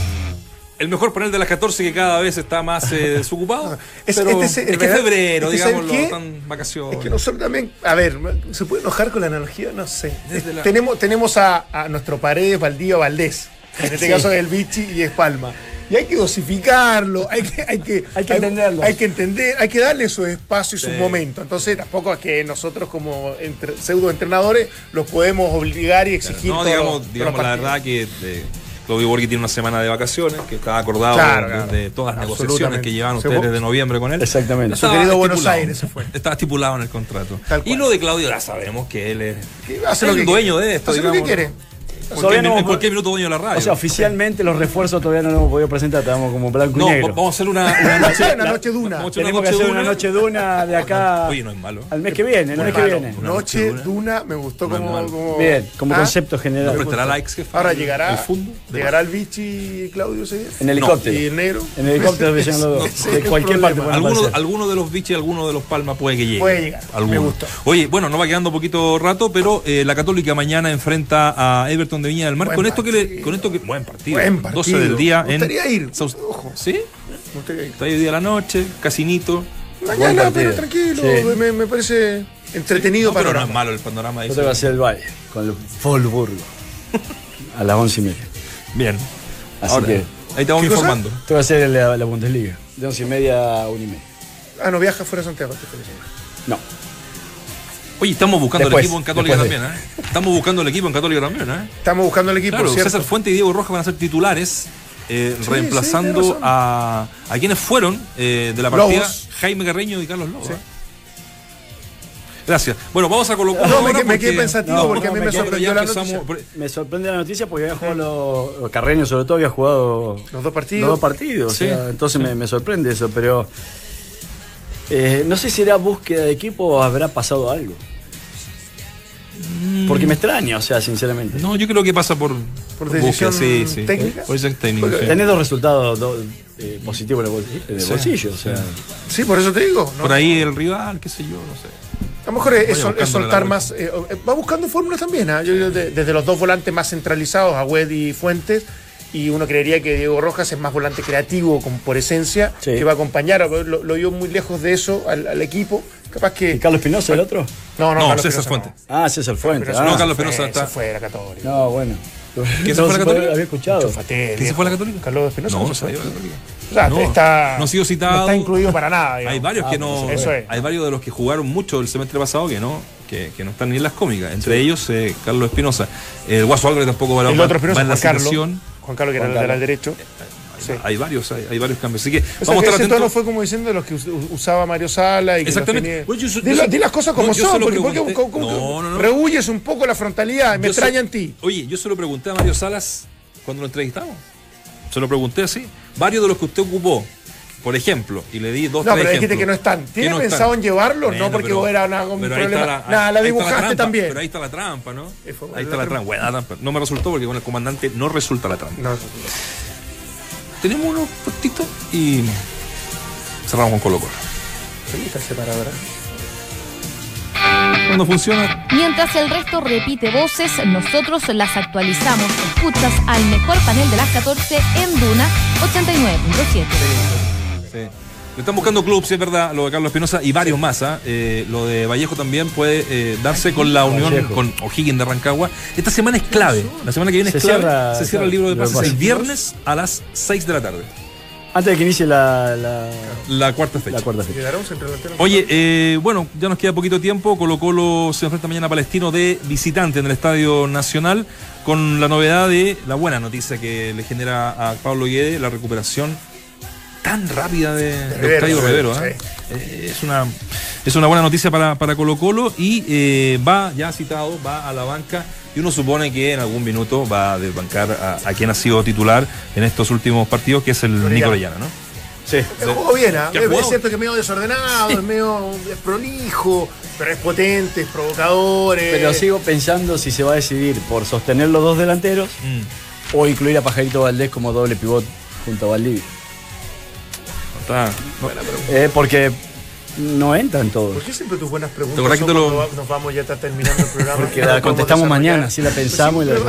El mejor panel de las 14 que cada vez está más eh, desocupado. Es- pero este es, que febrero, es que ¿sabe digámoslo, qué? están vacaciones. Es que nosotros también, a ver, ¿se puede enojar con la analogía? No sé. La- Tenemos, tenemos a, a nuestro Paredes, Valdío, Valdés. En este Sí. caso es el Vichy y es Palma. Y hay que dosificarlo, hay que, hay que, Hay que entenderlo. Hay que entender, hay que darle su espacio y su Sí. momento. Entonces tampoco es que nosotros como entre- pseudo entrenadores los podemos obligar y exigir No, digamos, digamos la verdad que eh, Claudio Borghi tiene una semana de vacaciones, que está acordado Claro, claro. de todas las negociaciones que llevan ustedes desde noviembre con él. Exactamente. Su querido Buenos. Aires se fue. Estaba estipulado en el contrato. Tal Y lo de Claudio ya sabemos que él es Que hace lo el que dueño quiere. de esto, Hace lo que digamos, quiere. ¿no? Cualquier, no- en cualquier minuto dueño de la radio. O sea, oficialmente los refuerzos todavía no los hemos podido presentar, estamos como blanco no, y negro. vamos a hacer una, una noche. Una noche duna. vamos a hacer Tenemos que hacer una noche duna de acá Oye, no es malo. al mes que viene, el mes que viene. Una Noche noche duna. duna me gustó como, como- Bien, como ¿Ah? concepto ¿No general. prestará likes, jefe? Ahora llegará, El fondo. llegará el Vichy y Claudio ese día. En helicóptero. Y el negro. En llegan los dos. De cualquier parte Alguno, de los biches, alguno de los palmas puede que llegue. Puede llegar. Me gustó. Oye, bueno, nos va quedando poquito rato, pero eh, la Católica mañana enfrenta a Everton de Viña del Mar. Buen con esto que le, con esto que buen partido. Buen partido. 12 del día Me gustaría en ir. Ojo. ¿Sí? Me gustaría ir. Está ahí día de la noche, casinito. Mañana, pero tranquilo. Sí. Me, me parece entretenido No, pero no es malo el panorama. Yo te voy a sí. hacer el baile con el Wolfsburgo a las once y media. Bien. Así Ahora, que ahí te vamos ¿Qué cosa? informando. te voy a hacer la, la Bundesliga. De once y media a una y media. Ah, no viaja fuera de Santiago. semana. No. Oye, estamos buscando Después, el equipo en Católica también, ¿eh? Estamos buscando el equipo en Católica también, ¿eh? Estamos buscando el equipo, Claro, ¿cierto? César Fuente y Diego Rojas van a ser titulares, eh, Sí, reemplazando a, a quienes fueron eh, de la partida Lobos. Jaime Carreño y Carlos Lobos. Sí. ¿eh? Gracias. Bueno, vamos a colocar. No, me quedé- me quedé pensativo porque a mí me sorprendió la noticia. por- Me sorprende la noticia porque había jugado los. Carreño, sobre todo, había jugado Los dos partidos. los dos partidos. o Sí. sea, entonces me, me sorprende eso, pero. Eh, no sé si era búsqueda de equipo o habrá pasado algo. Porque me extraña, o sea, sinceramente. No, yo creo que pasa por, Por búsqueda, decisión sí, sí. técnica. Por decisión técnica. Porque sí. Tenés dos resultados dos, eh, positivos en el bolsillo. en el Sí. bolsillo, o sea. Sí, por eso te digo. ¿no? Por ahí el rival, qué sé yo, no sé. A lo mejor es, soltar más. eh, eh, va buscando fórmulas también. ¿ah? Yo- yo de- desde los dos volantes más centralizados, Agüed y Fuentes. Y uno creería que Diego Rojas es más volante creativo como por esencia, Sí. que va a acompañar. Lo, lo vio muy lejos de eso al, al equipo. Capaz que. ¿Y Carlos Espinosa, el otro? No, no, No, Carlos César Fuentes. Ah, César Fuentes. Pero ah. no, Carlos Espinosa está- se fue de la Católica. No, bueno. ¿Quién se fue a la Católica? Había escuchado. Chufate, ¿Quién se fue a la Católica? Carlos Espinosa. No, ¿no se fue? sabía. Católica. O sea, No, está, no ha sido citado. No está incluido para nada. Hay varios que Ah, no. pues eso es. Hay varios de los que jugaron mucho el semestre pasado que no, que, que no están ni en las cómicas. Entre ellos, eh, Carlos Espinosa. El Guaso Álvarez tampoco va, El otro Espinosa, va en la Carlos. Juan Carlos, que era Juan el lateral derecho. Sí. Hay varios, hay, hay varios cambios. Así que O sea, vamos a estar ese fue como diciendo de los que us- usaba Mario Sala y que los Exactamente. tenía- Bueno, yo so- di, yo las cosas como no, son, lo porque, porque pregunté. como- No, no, no. rehuyes un poco la frontalidad, me Yo se- extraña en ti. Oye, yo se lo pregunté a Mario Salas cuando lo entrevistamos. Se lo pregunté así. Varios de los que usted ocupó por ejemplo, y le di dos, No, tres pero dijiste ejemplos que no están. ¿Tiene no pensado están. en llevarlo? Bueno, no, porque pero- vos era una, un pero problema. la- Nada, la dibujaste trampa, también. Pero ahí está la trampa, ¿no? Fue Ahí está la la trampa. Buena trampa. No me resultó porque con el comandante no resulta la trampa. No, Tenemos unos cortitos y cerramos con Colo Colo. Cuando funciona, Mientras el resto repite voces, nosotros las actualizamos. Escuchas al mejor panel de las 14 en Duna 89.7. Sí. Le están buscando clubes, sí es verdad, lo de Carlos Espinosa y varios más. ¿ah? Eh, lo de Vallejo también puede eh, darse con la unión Vallejo. con O'Higgins de Rancagua. Esta semana es clave. La semana que viene Se es clave. cierra- Se cierra el libro de pases el viernes a las 6 de la tarde. Antes de que inicie la, la, La cuarta fecha. la cuarta fecha. Oye, eh, bueno, ya nos queda poquito tiempo. Colo Colo se enfrenta mañana a Palestino de visitante en el Estadio Nacional con la novedad de la buena noticia que le genera a Pablo Guede la recuperación tan rápida de, de Rivero, Octavio Rivero. sí. ¿eh? Eh, es, una, es una buena noticia para, para Colo Colo y eh, va ya citado, va a la banca y uno supone que en algún minuto va a desbancar a, a quien ha sido titular en estos últimos partidos, que es el. Nico Orellana, ¿no? Sí. Juego bien, ¿ah? ¿Qué ha es, cierto que es medio desordenado, es medio es prolijo, pero es potente, es provocador. eh. Pero sigo pensando si se va a decidir por sostener los dos delanteros Mm. o incluir a Pajarito Valdés como doble pivot junto a Valdivia. Está- no, Eh, porque no entran todos. ¿Por qué siempre tus buenas preguntas ¿Te acordás que son te lo- cuando va- nos vamos ya está terminando el programa? Porque la contestamos mañana, así la pensamos y la No,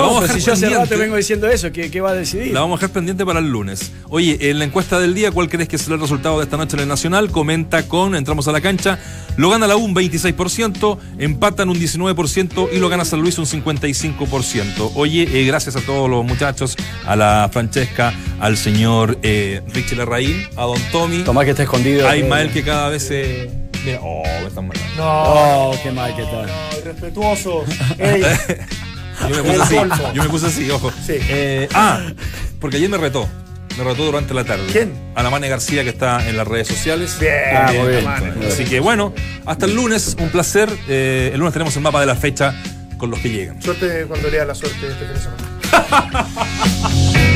vamos a si yo hace pendiente. rato vengo diciendo eso, ¿qué, qué va a decidir? La vamos a dejar pendiente para el lunes. Oye, en la encuesta del día, ¿cuál crees que será el resultado de esta noche en el Nacional? Comenta con Entramos a la cancha. Lo gana la U un 26%, empatan un 19% y lo gana San Luis un 55%. Oye, eh, gracias a todos los muchachos, a la Francesca, al señor eh, Richie Larraín, a Don Tommy, Tomás que está escondido. a Ismael que cada vez se... Mira, oh, me están matando. No, Oh, qué mal que está. irrespetuosos. Ey, Yo me puse así, yo me puse así, ojo. Sí. Eh, ah, porque ayer me retó. Me retó durante la tarde. ¿Quién? Ana Mane García, que está en las redes sociales. Bien, Ah, muy bien. Bien. Así que bueno, hasta el lunes, un placer. Eh, el lunes tenemos el mapa de la fecha con los que llegan. Suerte cuando lea la suerte este fin de semana.